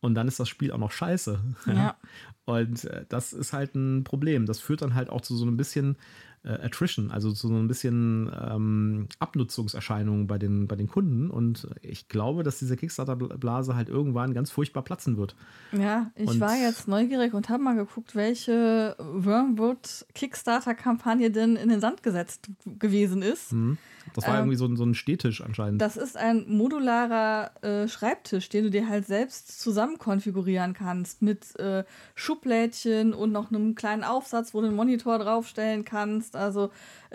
Und dann ist das Spiel auch noch scheiße. Ja. Und äh, das ist halt ein Problem. Das führt dann halt auch zu so ein bisschen äh, Attrition, also so ein bisschen ähm, Abnutzungserscheinungen bei den, bei den Kunden. Und ich glaube, dass diese Kickstarter-Blase halt irgendwann ganz furchtbar platzen wird. Ja, ich Und- war jetzt neugierig und habe mal geguckt, welche Wormwood Kickstarter-Kampagne denn in den Sand gesetzt gewesen ist. Mhm. Das war Ähm, irgendwie so, ein- so ein Stehtisch anscheinend. Das ist ein modularer äh, Schreibtisch, den du dir halt selbst zusammen konfigurieren kannst mit äh, Schublädchen und noch einem kleinen Aufsatz, wo du einen Monitor draufstellen kannst. Also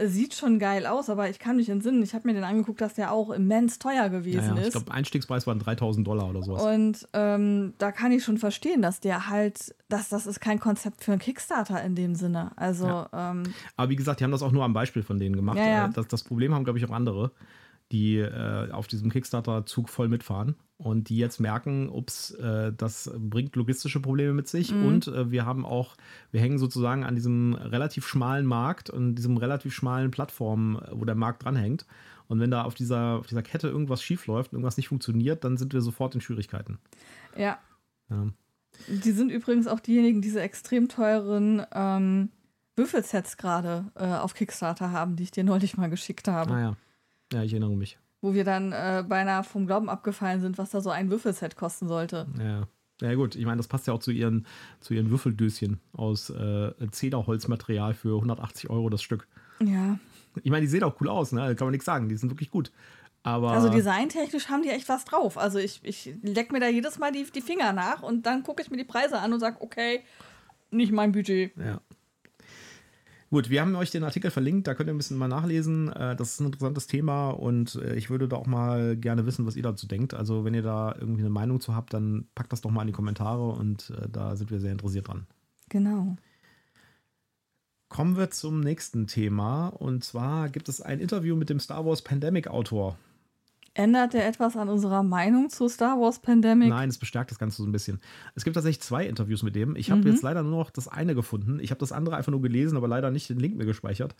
sieht schon geil aus, aber ich kann mich entsinnen, ich habe mir den angeguckt, dass der auch immens teuer gewesen naja, ich ist. glaube, Einstiegspreis waren 3000 Dollar oder sowas. Und ähm, da kann ich schon verstehen, dass der halt, dass das ist kein Konzept für einen Kickstarter in dem Sinne. Also ähm, Aber wie gesagt, die haben das auch nur am Beispiel von denen gemacht. Ja, ja. Äh, Das, das Problem haben, glaube ich, auch andere, die äh, auf diesem Kickstarter-Zug voll mitfahren und die jetzt merken, ups, äh, das bringt logistische Probleme mit sich Mhm. und äh, wir haben auch, wir hängen sozusagen an diesem relativ schmalen Markt und diesem relativ schmalen Plattform, äh, wo der Markt dranhängt. Und wenn da auf dieser, auf dieser Kette irgendwas schiefläuft, irgendwas nicht funktioniert, dann sind wir sofort in Schwierigkeiten. ja, Ja. Die sind übrigens auch diejenigen, die diese extrem teuren ähm, Würfelsets gerade äh, auf Kickstarter haben, die ich dir neulich mal geschickt habe. Ah ja. Ja, ich erinnere mich. Wo wir dann äh, beinahe vom Glauben abgefallen sind, was da so ein Würfelset kosten sollte. Ja. Ja gut, ich meine, das passt ja auch zu ihren, zu ihren Würfeldöschen aus äh, Zederholzmaterial für 180 Euro das Stück. Ja. Ich meine, die sehen auch cool aus, ne? Da kann man nichts sagen, die sind wirklich gut. Aber Also designtechnisch haben die echt was drauf. Also ich, ich leck mir da jedes Mal die, die Finger nach und dann gucke ich mir die Preise an und sage, okay, nicht mein Budget. ja. Gut, wir haben euch den Artikel verlinkt, da könnt ihr ein bisschen mal nachlesen. Äh, Das ist ein interessantes Thema und äh, ich würde da auch mal gerne wissen, was ihr dazu denkt. Also, wenn ihr da irgendwie eine Meinung zu habt, dann packt das doch mal in die Kommentare und äh, da sind wir sehr interessiert dran. Genau. Kommen wir zum nächsten Thema und zwar gibt es ein Interview mit dem Star Wars Pandemic Autor. Ändert der etwas an unserer Meinung zu Star Wars Pandemic? Nein, es bestärkt das Ganze so ein bisschen. Es gibt tatsächlich zwei Interviews mit dem. Ich habe jetzt leider nur noch das eine gefunden. Ich habe das andere einfach nur gelesen, aber leider nicht den Link mir gespeichert.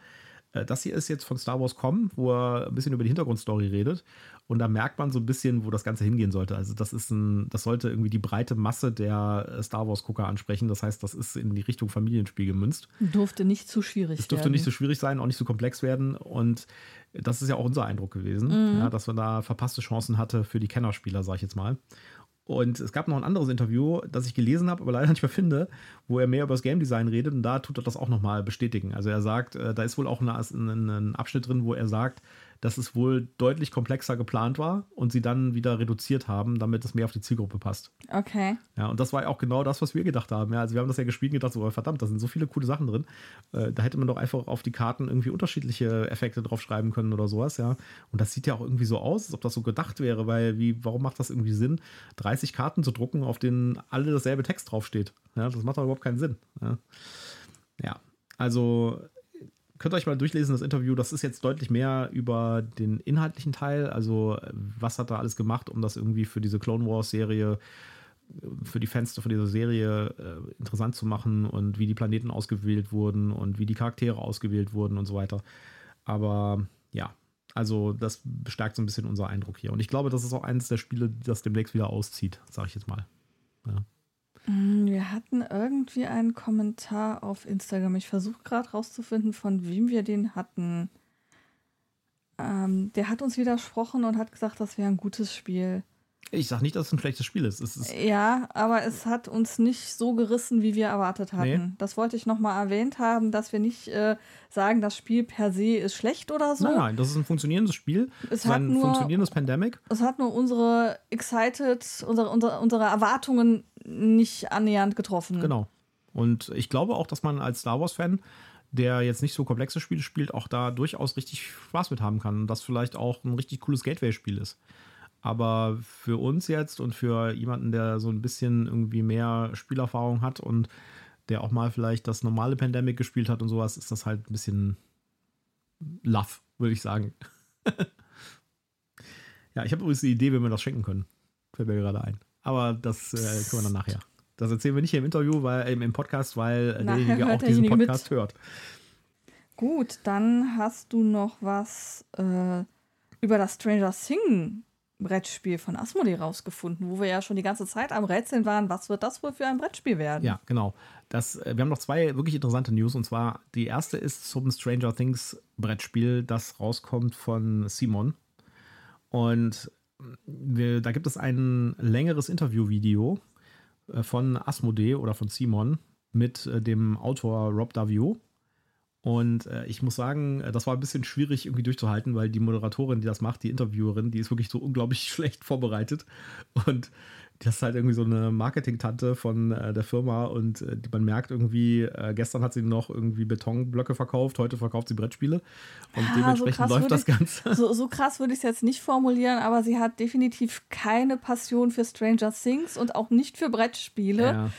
Äh, Das hier ist jetzt von Star Wars Com, wo er ein bisschen über die Hintergrundstory redet. Und da merkt man so ein bisschen, wo das Ganze hingehen sollte. Also, das ist ein, das sollte irgendwie die breite Masse der äh, Star Wars-Gucker ansprechen. Das heißt, das ist in die Richtung Familienspiel gemünzt. Durfte nicht zu schwierig Es dürfte werden. nicht so schwierig sein, auch nicht so komplex werden. Und das ist ja auch unser Eindruck gewesen, ja, dass man da verpasste Chancen hatte für die Kennerspieler, sag ich jetzt mal. Und es gab noch ein anderes Interview, das ich gelesen habe, aber leider nicht mehr finde, wo er mehr über das Game Design redet und da tut er das auch nochmal bestätigen. Also er sagt, äh, da ist wohl auch ein Abschnitt drin, wo er sagt, dass es wohl deutlich komplexer geplant war und sie dann wieder reduziert haben, damit es mehr auf die Zielgruppe passt. Okay. Ja, und das war ja auch genau das, was wir gedacht haben. Ja, also wir haben das ja gespielt und gedacht, so, oh, verdammt, da sind so viele coole Sachen drin. Äh, da hätte man doch einfach auf die Karten irgendwie unterschiedliche Effekte draufschreiben können oder sowas, ja. Und das sieht ja auch irgendwie so aus, als ob das so gedacht wäre, weil wie, warum macht das irgendwie Sinn, 30 Karten zu drucken, auf denen alle dasselbe Text draufsteht? Ja, das macht doch überhaupt keinen Sinn. Ja, ja. also könnt ihr euch mal durchlesen, das Interview. Das ist jetzt deutlich mehr über den inhaltlichen Teil. Also, was hat er alles gemacht, um das irgendwie für diese Clone Wars-Serie, für die Fans von dieser Serie äh, interessant zu machen und wie die Planeten ausgewählt wurden und wie die Charaktere ausgewählt wurden und so weiter. Aber ja, also das bestärkt so ein bisschen unser Eindruck hier. Und ich glaube, das ist auch eines der Spiele, das demnächst wieder auszieht, sage ich jetzt mal. Ja. Mm, wir hatten irgendwie einen Kommentar auf Instagram. Ich versuche gerade rauszufinden, von wem wir den hatten. Ähm, der hat uns widersprochen und hat gesagt, das wäre ein gutes Spiel. Ich sage nicht, dass es ein schlechtes Spiel ist. ist ja, aber es hat uns nicht so gerissen, wie wir erwartet hatten. Nee. Das wollte ich nochmal erwähnt haben, dass wir nicht äh, sagen, das Spiel per se ist schlecht oder so. Nein, nein, das ist ein funktionierendes Spiel. Es, es hat ein nur, funktionierendes Pandemic. Es hat nur unsere Excited, unsere, unsere, unsere Erwartungen nicht annähernd getroffen. Genau. Und ich glaube auch, dass man als Star Wars-Fan, der jetzt nicht so komplexe Spiele spielt, auch da durchaus richtig Spaß mit haben kann. Und das vielleicht auch ein richtig cooles Gateway-Spiel ist. Aber für uns jetzt und für jemanden, der so ein bisschen irgendwie mehr Spielerfahrung hat und der auch mal vielleicht das normale Pandemic gespielt hat und sowas, ist das halt ein bisschen love, würde ich sagen. ja, ich habe übrigens die Idee, wie wir das schenken können. Fällt mir gerade ein. Aber das äh, können wir dann nachher. Das erzählen wir nicht hier im Interview, weil äh, im Podcast, weil derjenige auch diesen Podcast mit. hört. Gut, dann hast du noch was äh, über das Stranger Things Brettspiel von Asmodee rausgefunden, wo wir ja schon die ganze Zeit am Rätseln waren, was wird das wohl für ein Brettspiel werden? Ja, genau. Das, äh, wir haben noch zwei wirklich interessante News und zwar die erste ist zum Stranger Things Brettspiel, das rauskommt von Simon. Und wir, da gibt es ein längeres Interviewvideo äh, von Asmodee oder von Simon mit äh, dem Autor Rob Davio. Und äh, ich muss sagen, das war ein bisschen schwierig irgendwie durchzuhalten, weil die Moderatorin, die das macht, die Interviewerin, die ist wirklich so unglaublich schlecht vorbereitet. Und das ist halt irgendwie so eine Marketing-Tante von äh, der Firma und äh, man merkt irgendwie, äh, gestern hat sie noch irgendwie Betonblöcke verkauft, heute verkauft sie Brettspiele und ja, dementsprechend so läuft das Ganze. So, so krass würde ich es jetzt nicht formulieren, aber sie hat definitiv keine Passion für Stranger Things und auch nicht für Brettspiele. Ja.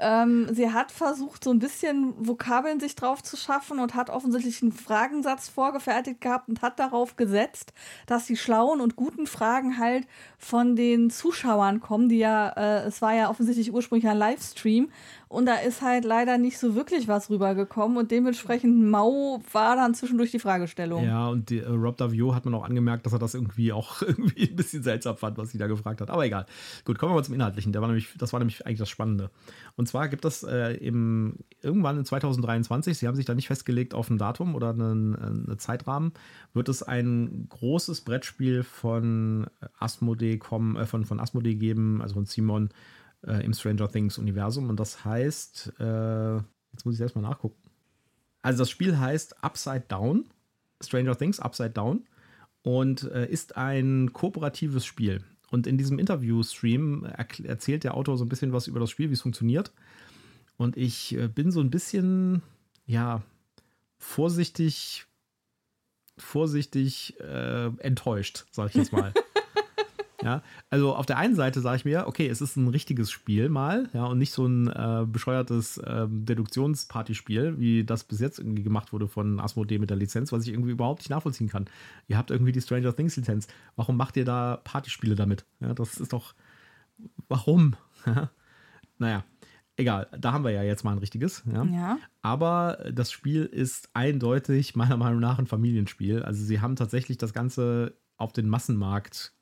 Ähm, sie hat versucht, so ein bisschen Vokabeln sich drauf zu schaffen und hat offensichtlich einen Fragensatz vorgefertigt gehabt und hat darauf gesetzt, dass die schlauen und guten Fragen halt von den Zuschauern kommen, die ja, äh, es war ja offensichtlich ursprünglich ein Livestream und da ist halt leider nicht so wirklich was rübergekommen und dementsprechend mau war dann zwischendurch die Fragestellung. Ja, und die, äh, Rob Davio hat man auch angemerkt, dass er das irgendwie auch irgendwie ein bisschen seltsam fand, was sie da gefragt hat. Aber egal. Gut, kommen wir mal zum Inhaltlichen. Der war nämlich, das war nämlich eigentlich das Spannende. Und zwar gibt es äh, im, irgendwann in 2023, sie haben sich da nicht festgelegt auf ein Datum oder einen, einen Zeitrahmen, wird es ein großes Brettspiel von Asmodee kommen, äh, von, von Asmodee geben, also von Simon äh, im Stranger Things Universum. Und das heißt, äh, jetzt muss ich erstmal nachgucken. Also das Spiel heißt Upside Down, Stranger Things Upside Down und äh, ist ein kooperatives Spiel. Und in diesem Interview-Stream erzählt der Autor so ein bisschen was über das Spiel, wie es funktioniert. Und ich äh, bin so ein bisschen, ja, vorsichtig, vorsichtig äh, enttäuscht, sag ich jetzt mal. Ja, also auf der einen Seite sage ich mir, okay, es ist ein richtiges Spiel mal, ja, und nicht so ein äh, bescheuertes äh, Deduktionspartyspiel, wie das bis jetzt irgendwie gemacht wurde von Asmodee mit der Lizenz, was ich irgendwie überhaupt nicht nachvollziehen kann. Ihr habt irgendwie die Stranger Things Lizenz. Warum macht ihr da Partyspiele damit? Ja, das ist doch. Warum? naja, egal, da haben wir ja jetzt mal ein richtiges. Ja. ja. Aber das Spiel ist eindeutig meiner Meinung nach ein Familienspiel. Also sie haben tatsächlich das Ganze auf den Massenmarkt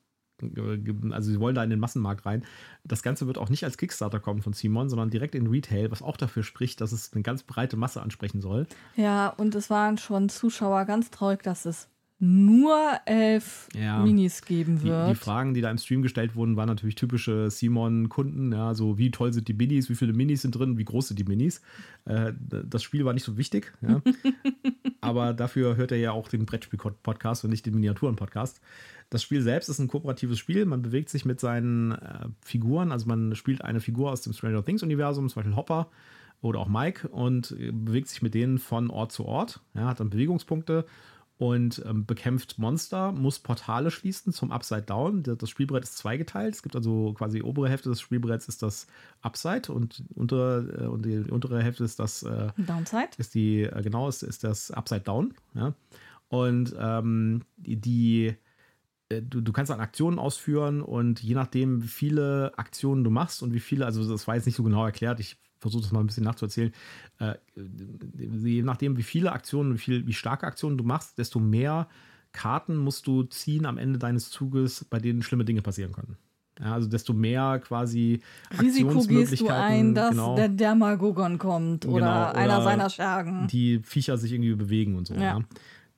also sie wollen da in den Massenmarkt rein. Das Ganze wird auch nicht als Kickstarter kommen von Simon, sondern direkt in Retail, was auch dafür spricht, dass es eine ganz breite Masse ansprechen soll. Ja, und es waren schon Zuschauer ganz traurig, dass es nur elf ja, Minis geben wird. Die, die, Fragen, die da im Stream gestellt wurden, waren natürlich typische Simon-Kunden. Ja, so wie toll sind die Minis, wie viele Minis sind drin, wie groß sind die Minis. Äh, das Spiel war nicht so wichtig. Ja. Aber dafür hört er ja auch den Brettspiel-Podcast und nicht den Miniaturen-Podcast. Das Spiel selbst ist ein kooperatives Spiel. Man bewegt sich mit seinen äh, Figuren. Also man spielt eine Figur aus dem Stranger Things-Universum, zum Beispiel Hopper oder auch Mike, und äh, bewegt sich mit denen von Ort zu Ort. Ja, hat dann Bewegungspunkte und ähm, bekämpft Monster, muss Portale schließen zum Upside Down. Das Spielbrett ist zweigeteilt. Es gibt also quasi die obere Hälfte des Spielbretts ist das Upside und, unter, äh, und die untere Hälfte ist das äh, Downside. Ist die, äh, genau, ist, ist das Upside Down. Ja. Und ähm, die, die Du, du, kannst dann Aktionen ausführen und je nachdem, wie viele Aktionen du machst und wie viele, also das war jetzt nicht so genau erklärt, ich versuche das mal ein bisschen nachzuerzählen, äh, je nachdem, wie viele Aktionen, wie, viel, wie starke Aktionen du machst, desto mehr Karten musst du ziehen am Ende deines Zuges, bei denen schlimme Dinge passieren können. Ja, also desto mehr quasi Risiko gehst du ein, dass genau, der Dermagogon kommt oder, genau, oder, einer seiner Schergen. Die Viecher sich irgendwie bewegen und so. Ja. ja.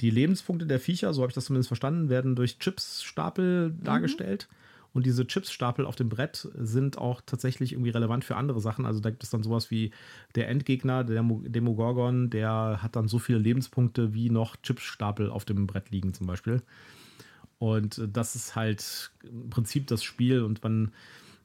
Die Lebenspunkte der Viecher, so habe ich das zumindest verstanden, werden durch Chips-Stapel mhm. dargestellt. Und diese Chipsstapel auf dem Brett sind auch tatsächlich irgendwie relevant für andere Sachen. Also da gibt es dann sowas wie der Endgegner, der Demogorgon, der hat dann so viele Lebenspunkte wie noch Chipsstapel auf dem Brett liegen zum Beispiel. Und das ist halt im Prinzip das Spiel und man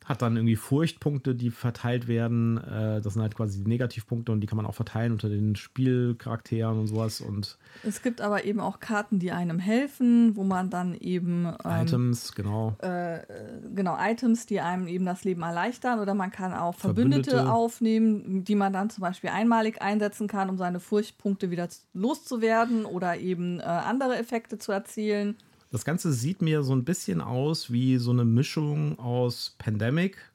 hat dann irgendwie Furchtpunkte, die verteilt werden. Äh, das sind halt quasi die Negativpunkte und die kann man auch verteilen unter den Spielcharakteren und sowas. Und es gibt aber eben auch Karten, die einem helfen, wo man dann eben ähm, Items, genau. Äh, genau, Items, die einem eben das Leben erleichtern. Oder man kann auch Verbündete, Verbündete aufnehmen, die man dann zum Beispiel einmalig einsetzen kann, um seine Furchtpunkte wieder loszuwerden oder eben äh, andere Effekte zu erzielen. Das Ganze sieht mir so ein bisschen aus wie so eine Mischung aus Pandemic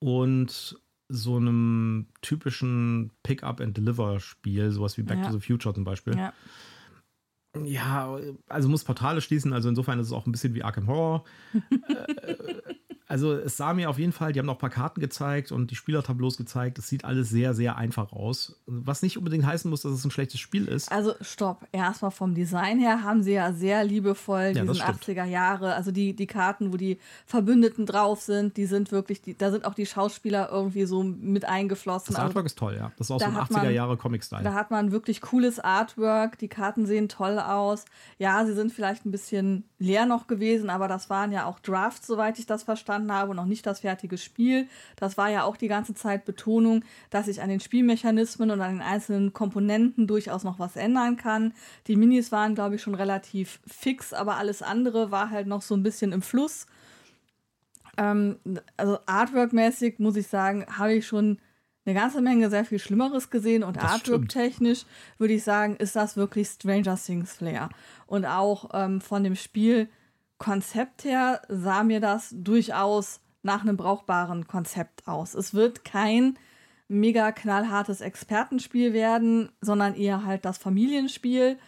und so einem typischen Pick-up-and-deliver-Spiel, sowas wie Back ja. to the Future zum Beispiel. Ja. ja. also muss Portale schließen, also insofern ist es auch ein bisschen wie Arkham Horror. äh, also es sah mir auf jeden Fall, die haben noch ein paar Karten gezeigt und die Spielertableaus gezeigt. Es sieht alles sehr, sehr einfach aus. Was nicht unbedingt heißen muss, dass es ein schlechtes Spiel ist. Also stopp. Erstmal vom Design her haben sie ja sehr liebevoll ja, diesen 80er Jahre. Also die, die Karten, wo die Verbündeten drauf sind, die sind wirklich, die, da sind auch die Schauspieler irgendwie so mit eingeflossen. Das Artwork also, ist toll, ja. Das ist auch so ein 80er Jahre Comic-Style. Da hat man wirklich cooles Artwork. Die Karten sehen toll aus. Ja, sie sind vielleicht ein bisschen leer noch gewesen, aber das waren ja auch Drafts, soweit ich das verstanden verstanden habe, noch nicht das fertige Spiel. Das war ja auch die ganze Zeit Betonung, dass ich an den Spielmechanismen und an den einzelnen Komponenten durchaus noch was ändern kann. Die Minis waren, glaube ich, schon relativ fix, aber alles andere war halt noch so ein bisschen im Fluss. Ähm, also Artwork-mäßig muss ich sagen, habe ich schon eine ganze Menge sehr viel Schlimmeres gesehen und Artwork-technisch würde ich sagen, ist das wirklich Stranger Things Flair. Und auch ähm, von dem Spiel Konzept her sah mir das durchaus nach einem brauchbaren Konzept aus. Es wird kein mega knallhartes Expertenspiel werden, sondern eher halt das Familienspiel.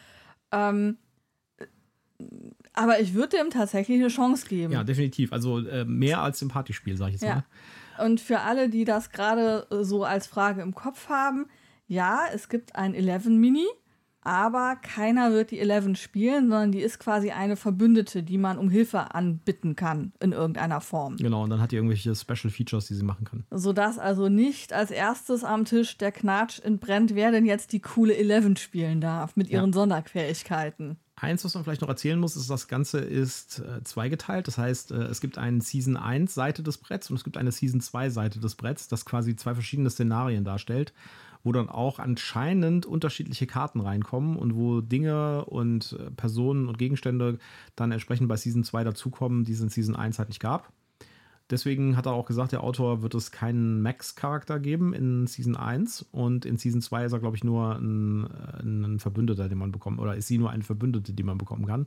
Ähm, aber ich würde dem tatsächlich eine Chance geben. Ja, definitiv. Also äh, mehr als dem Partyspiel, sage ich jetzt ja. mal. Und für alle, die das gerade so als Frage im Kopf haben, ja, es gibt ein 11 Mini aber keiner wird die Eleven spielen, sondern die ist quasi eine Verbündete, die man um Hilfe anbitten kann in irgendeiner Form. Genau, und dann hat die irgendwelche Special Features, die sie machen kann. Sodass also nicht als erstes am Tisch der Knatsch entbrennt, wer denn jetzt die coole Eleven spielen darf mit ihren ja. Sonderfähigkeiten. Eins, was man vielleicht noch erzählen muss, ist, das Ganze ist äh, zweigeteilt. Das heißt, äh, es gibt eine Season 1 Seite des Bretts und es gibt eine Season 2 Seite des Bretts, das quasi zwei verschiedene Szenarien darstellt wo dann auch anscheinend unterschiedliche Karten reinkommen und wo Dinge und äh, Personen und Gegenstände dann entsprechend bei Season 2 dazukommen, die es in Season 1 halt nicht gab. Deswegen hat er auch gesagt, der Autor wird es keinen Max-Charakter geben in Season 1 und in Season 2 ist er, glaube ich, nur ein, ein Verbündeter, den man bekommt, oder ist sie nur eine Verbündete, die man bekommen kann.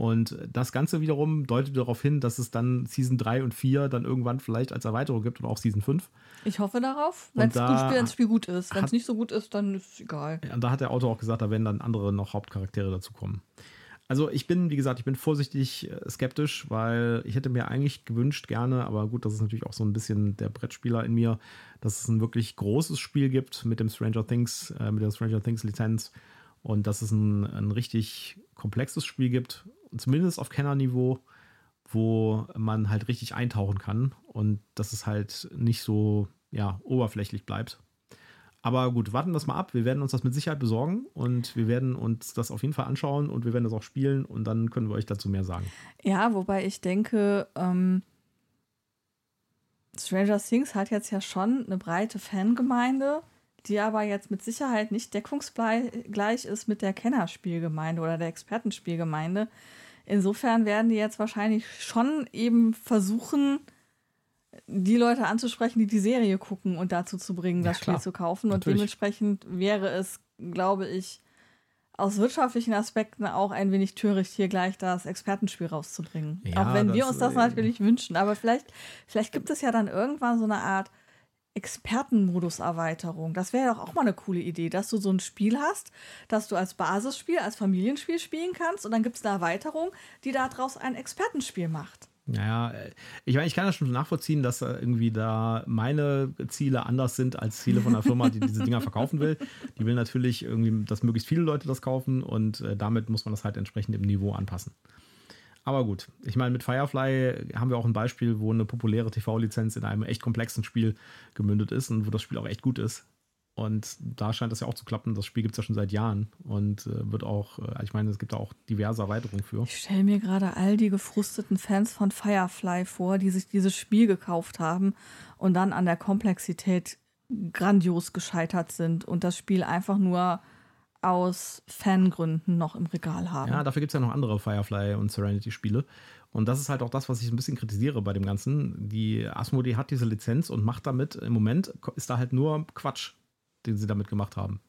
Und das Ganze wiederum deutet darauf hin, dass es dann Season 3 und 4 dann irgendwann vielleicht als Erweiterung gibt und auch Season 5. Ich hoffe darauf, wenn das Spiel gut ist. Wenn es nicht so gut ist, dann ist es egal. Ja, und da hat der Autor auch gesagt, da werden dann andere noch Hauptcharaktere dazukommen. Also ich bin, wie gesagt, ich bin vorsichtig äh, skeptisch, weil ich hätte mir eigentlich gewünscht, gerne, aber gut, das ist natürlich auch so ein bisschen der Brettspieler in mir, dass es ein wirklich großes Spiel gibt mit dem Stranger Things, äh, mit der Stranger Things Lizenz Und dass es ein, ein richtig komplexes Spiel gibt, zumindest auf Kenner-Niveau, wo man halt richtig eintauchen kann und dass es halt nicht so ja, oberflächlich bleibt. Aber gut, warten wir das mal ab. Wir werden uns das mit Sicherheit besorgen und wir werden uns das auf jeden Fall anschauen und wir werden das auch spielen und dann können wir euch dazu mehr sagen. Ja, wobei ich denke, ähm, Stranger Things hat jetzt ja schon eine breite Fangemeinde, die aber jetzt mit Sicherheit nicht deckungsgleich ist mit der Kennerspielgemeinde oder der Expertenspielgemeinde. Insofern werden die jetzt wahrscheinlich schon eben versuchen, die Leute anzusprechen, die die Serie gucken und dazu zu bringen, das ja, Spiel zu kaufen. Natürlich. Und dementsprechend wäre es, glaube ich, aus wirtschaftlichen Aspekten auch ein wenig töricht, hier gleich das Expertenspiel rauszubringen. Ja, auch wenn wir uns das natürlich wünschen. Aber vielleicht, vielleicht gibt es ja dann irgendwann so eine Art Expertenmodus-Erweiterung. Das wäre doch auch mal eine coole Idee, dass du so ein Spiel hast, das du als Basisspiel, als Familienspiel spielen kannst und dann gibt es eine Erweiterung, die daraus ein Expertenspiel macht. Naja, ich meine, ich kann das schon nachvollziehen, dass irgendwie da meine Ziele anders sind als Ziele von einer Firma, die diese Dinger verkaufen will. Die will natürlich irgendwie, dass möglichst viele Leute das kaufen und äh, damit muss man das halt entsprechend im Niveau anpassen. Aber gut, ich meine, mit Firefly haben wir auch ein Beispiel, wo eine populäre TV-Lizenz in einem echt komplexen Spiel gemündet ist und wo das Spiel auch echt gut ist. Und da scheint das ja auch zu klappen. Das Spiel gibt es ja schon seit Jahren und äh, wird auch, äh, ich meine, es gibt da auch diverse Erweiterungen für. Ich stelle mir gerade all die gefrusteten Fans von Firefly vor, die sich dieses Spiel gekauft haben und dann an der Komplexität grandios gescheitert sind und das Spiel einfach nur aus Fangründen noch im Regal haben. Ja, dafür gibt es ja noch andere Firefly und Serenity-Spiele. Und das ist halt auch das, was ich ein bisschen kritisiere bei dem Ganzen. Die Asmodee hat diese Lizenz und macht damit, im Moment ist da halt nur Quatsch den sie damit gemacht haben.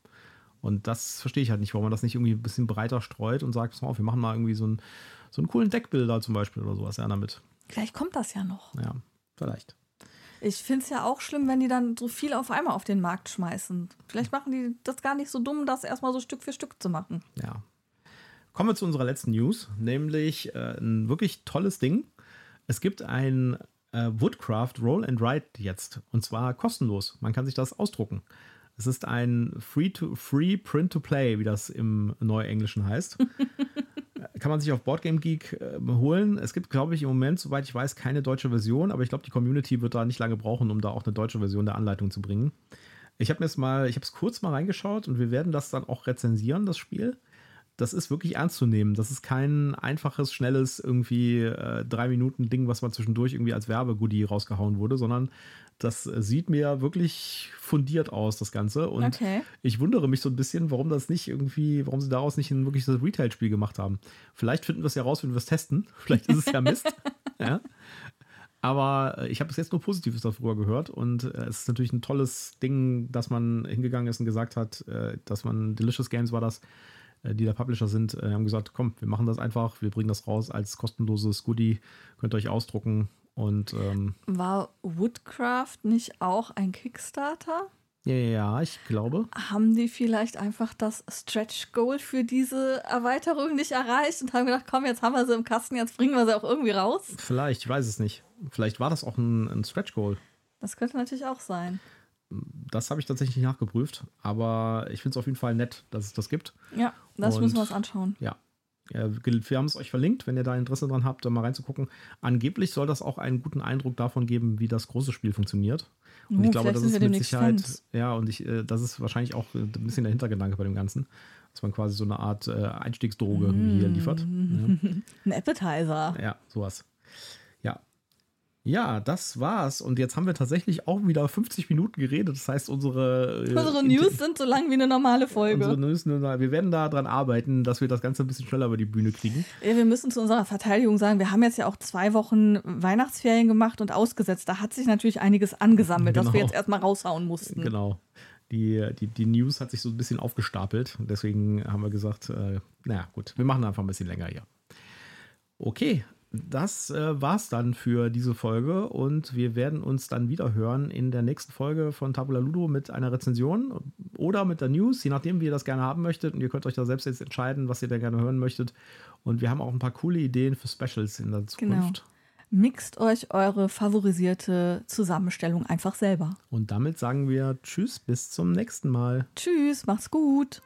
Und das verstehe ich halt nicht, warum man das nicht irgendwie ein bisschen breiter streut und sagt, wir machen mal irgendwie so einen, so einen coolen Deckbilder zum Beispiel oder sowas ja damit. Vielleicht kommt das ja noch. Ja, vielleicht. Ich finde es ja auch schlimm, wenn die dann so viel auf einmal auf den Markt schmeißen. Vielleicht machen die das gar nicht so dumm, das erstmal so Stück für Stück zu machen. Ja. Kommen wir zu unserer letzten News, nämlich äh, ein wirklich tolles Ding. Es gibt ein äh, Woodcraft Roll and Write jetzt und zwar kostenlos. Man kann sich das ausdrucken. Es ist ein Free-to-Free Print-to-Play, wie das im Neuenglischen heißt. Kann man sich auf Boardgame Geek äh, holen. Es gibt, glaube ich, im Moment, soweit ich weiß, keine deutsche Version, aber ich glaube, die Community wird da nicht lange brauchen, um da auch eine deutsche Version der Anleitung zu bringen. Ich habe mir jetzt mal, ich habe es kurz mal reingeschaut und wir werden das dann auch rezensieren, das Spiel das ist wirklich ernst zu nehmen. Das ist kein einfaches, schnelles, irgendwie äh, drei Minuten Ding, was man zwischendurch irgendwie als Werbegoodie rausgehauen wurde, sondern das sieht mir wirklich fundiert aus, das Ganze. Und okay. ich wundere mich so ein bisschen, warum das nicht irgendwie, warum sie daraus nicht ein wirkliches Retail-Spiel gemacht haben. Vielleicht finden wir es ja raus, wenn wir es testen. Vielleicht ist es ja Mist. ja. Aber äh, ich habe bis jetzt nur Positives darüber gehört und äh, es ist natürlich ein tolles Ding, dass man hingegangen ist und gesagt hat, äh, dass man Delicious Games war das, die der Publisher sind, haben gesagt, komm, wir machen das einfach, wir bringen das raus als kostenloses Goodie, könnt ihr euch ausdrucken. Und, ähm, War Woodcraft nicht auch ein Kickstarter? Ja, ich glaube. Haben die vielleicht einfach das Stretch Goal für diese Erweiterung nicht erreicht und haben gedacht, komm, jetzt haben wir sie im Kasten, jetzt bringen wir sie auch irgendwie raus? Vielleicht, ich weiß es nicht. Vielleicht war das auch ein, ein Stretch Goal. Das könnte natürlich auch sein das habe ich tatsächlich nicht nachgeprüft, aber ich finde es auf jeden Fall nett, dass es das gibt. Ja, das Und, müssen wir uns anschauen. Ja. Wir haben es euch verlinkt, wenn ihr da Interesse dran habt, da mal reinzugucken. Angeblich soll das auch einen guten Eindruck davon geben, wie das große Spiel funktioniert. Und uh, ich glaube, das ist mit Sicherheit, Fans. ja, und ich, äh, das ist wahrscheinlich auch ein bisschen der Hintergedanke bei dem Ganzen, dass man quasi so eine Art äh, Einstiegsdroge mm. hier liefert. Ja. Ein Appetizer. Ja, sowas. Ja, das war's. Und jetzt haben wir tatsächlich auch wieder 50 Minuten geredet. Das heißt, unsere. Äh, unsere News sind so lang wie eine normale Folge. Unsere News, wir werden da dran arbeiten, dass wir das Ganze ein bisschen schneller über die Bühne kriegen. Wir müssen zu unserer Verteidigung sagen, wir haben jetzt ja auch zwei Wochen Weihnachtsferien gemacht und ausgesetzt. Da hat sich natürlich einiges angesammelt, genau. das wir jetzt erstmal raushauen mussten. Genau. Die, die, die News hat sich so ein bisschen aufgestapelt. Deswegen haben wir gesagt, äh, naja, gut, wir machen einfach ein bisschen länger hier. Okay, das äh, war's dann für diese Folge und wir werden uns dann wieder hören in der nächsten Folge von Tabula Ludo mit einer Rezension oder mit der News, je nachdem, wie ihr das gerne haben möchtet. Und ihr könnt euch da selbst jetzt entscheiden, was ihr da gerne hören möchtet. Und wir haben auch ein paar coole Ideen für Specials in der Zukunft. Genau. Mixt euch eure favorisierte Zusammenstellung einfach selber. Und damit sagen wir Tschüss, bis zum nächsten Mal. Tschüss, macht's gut.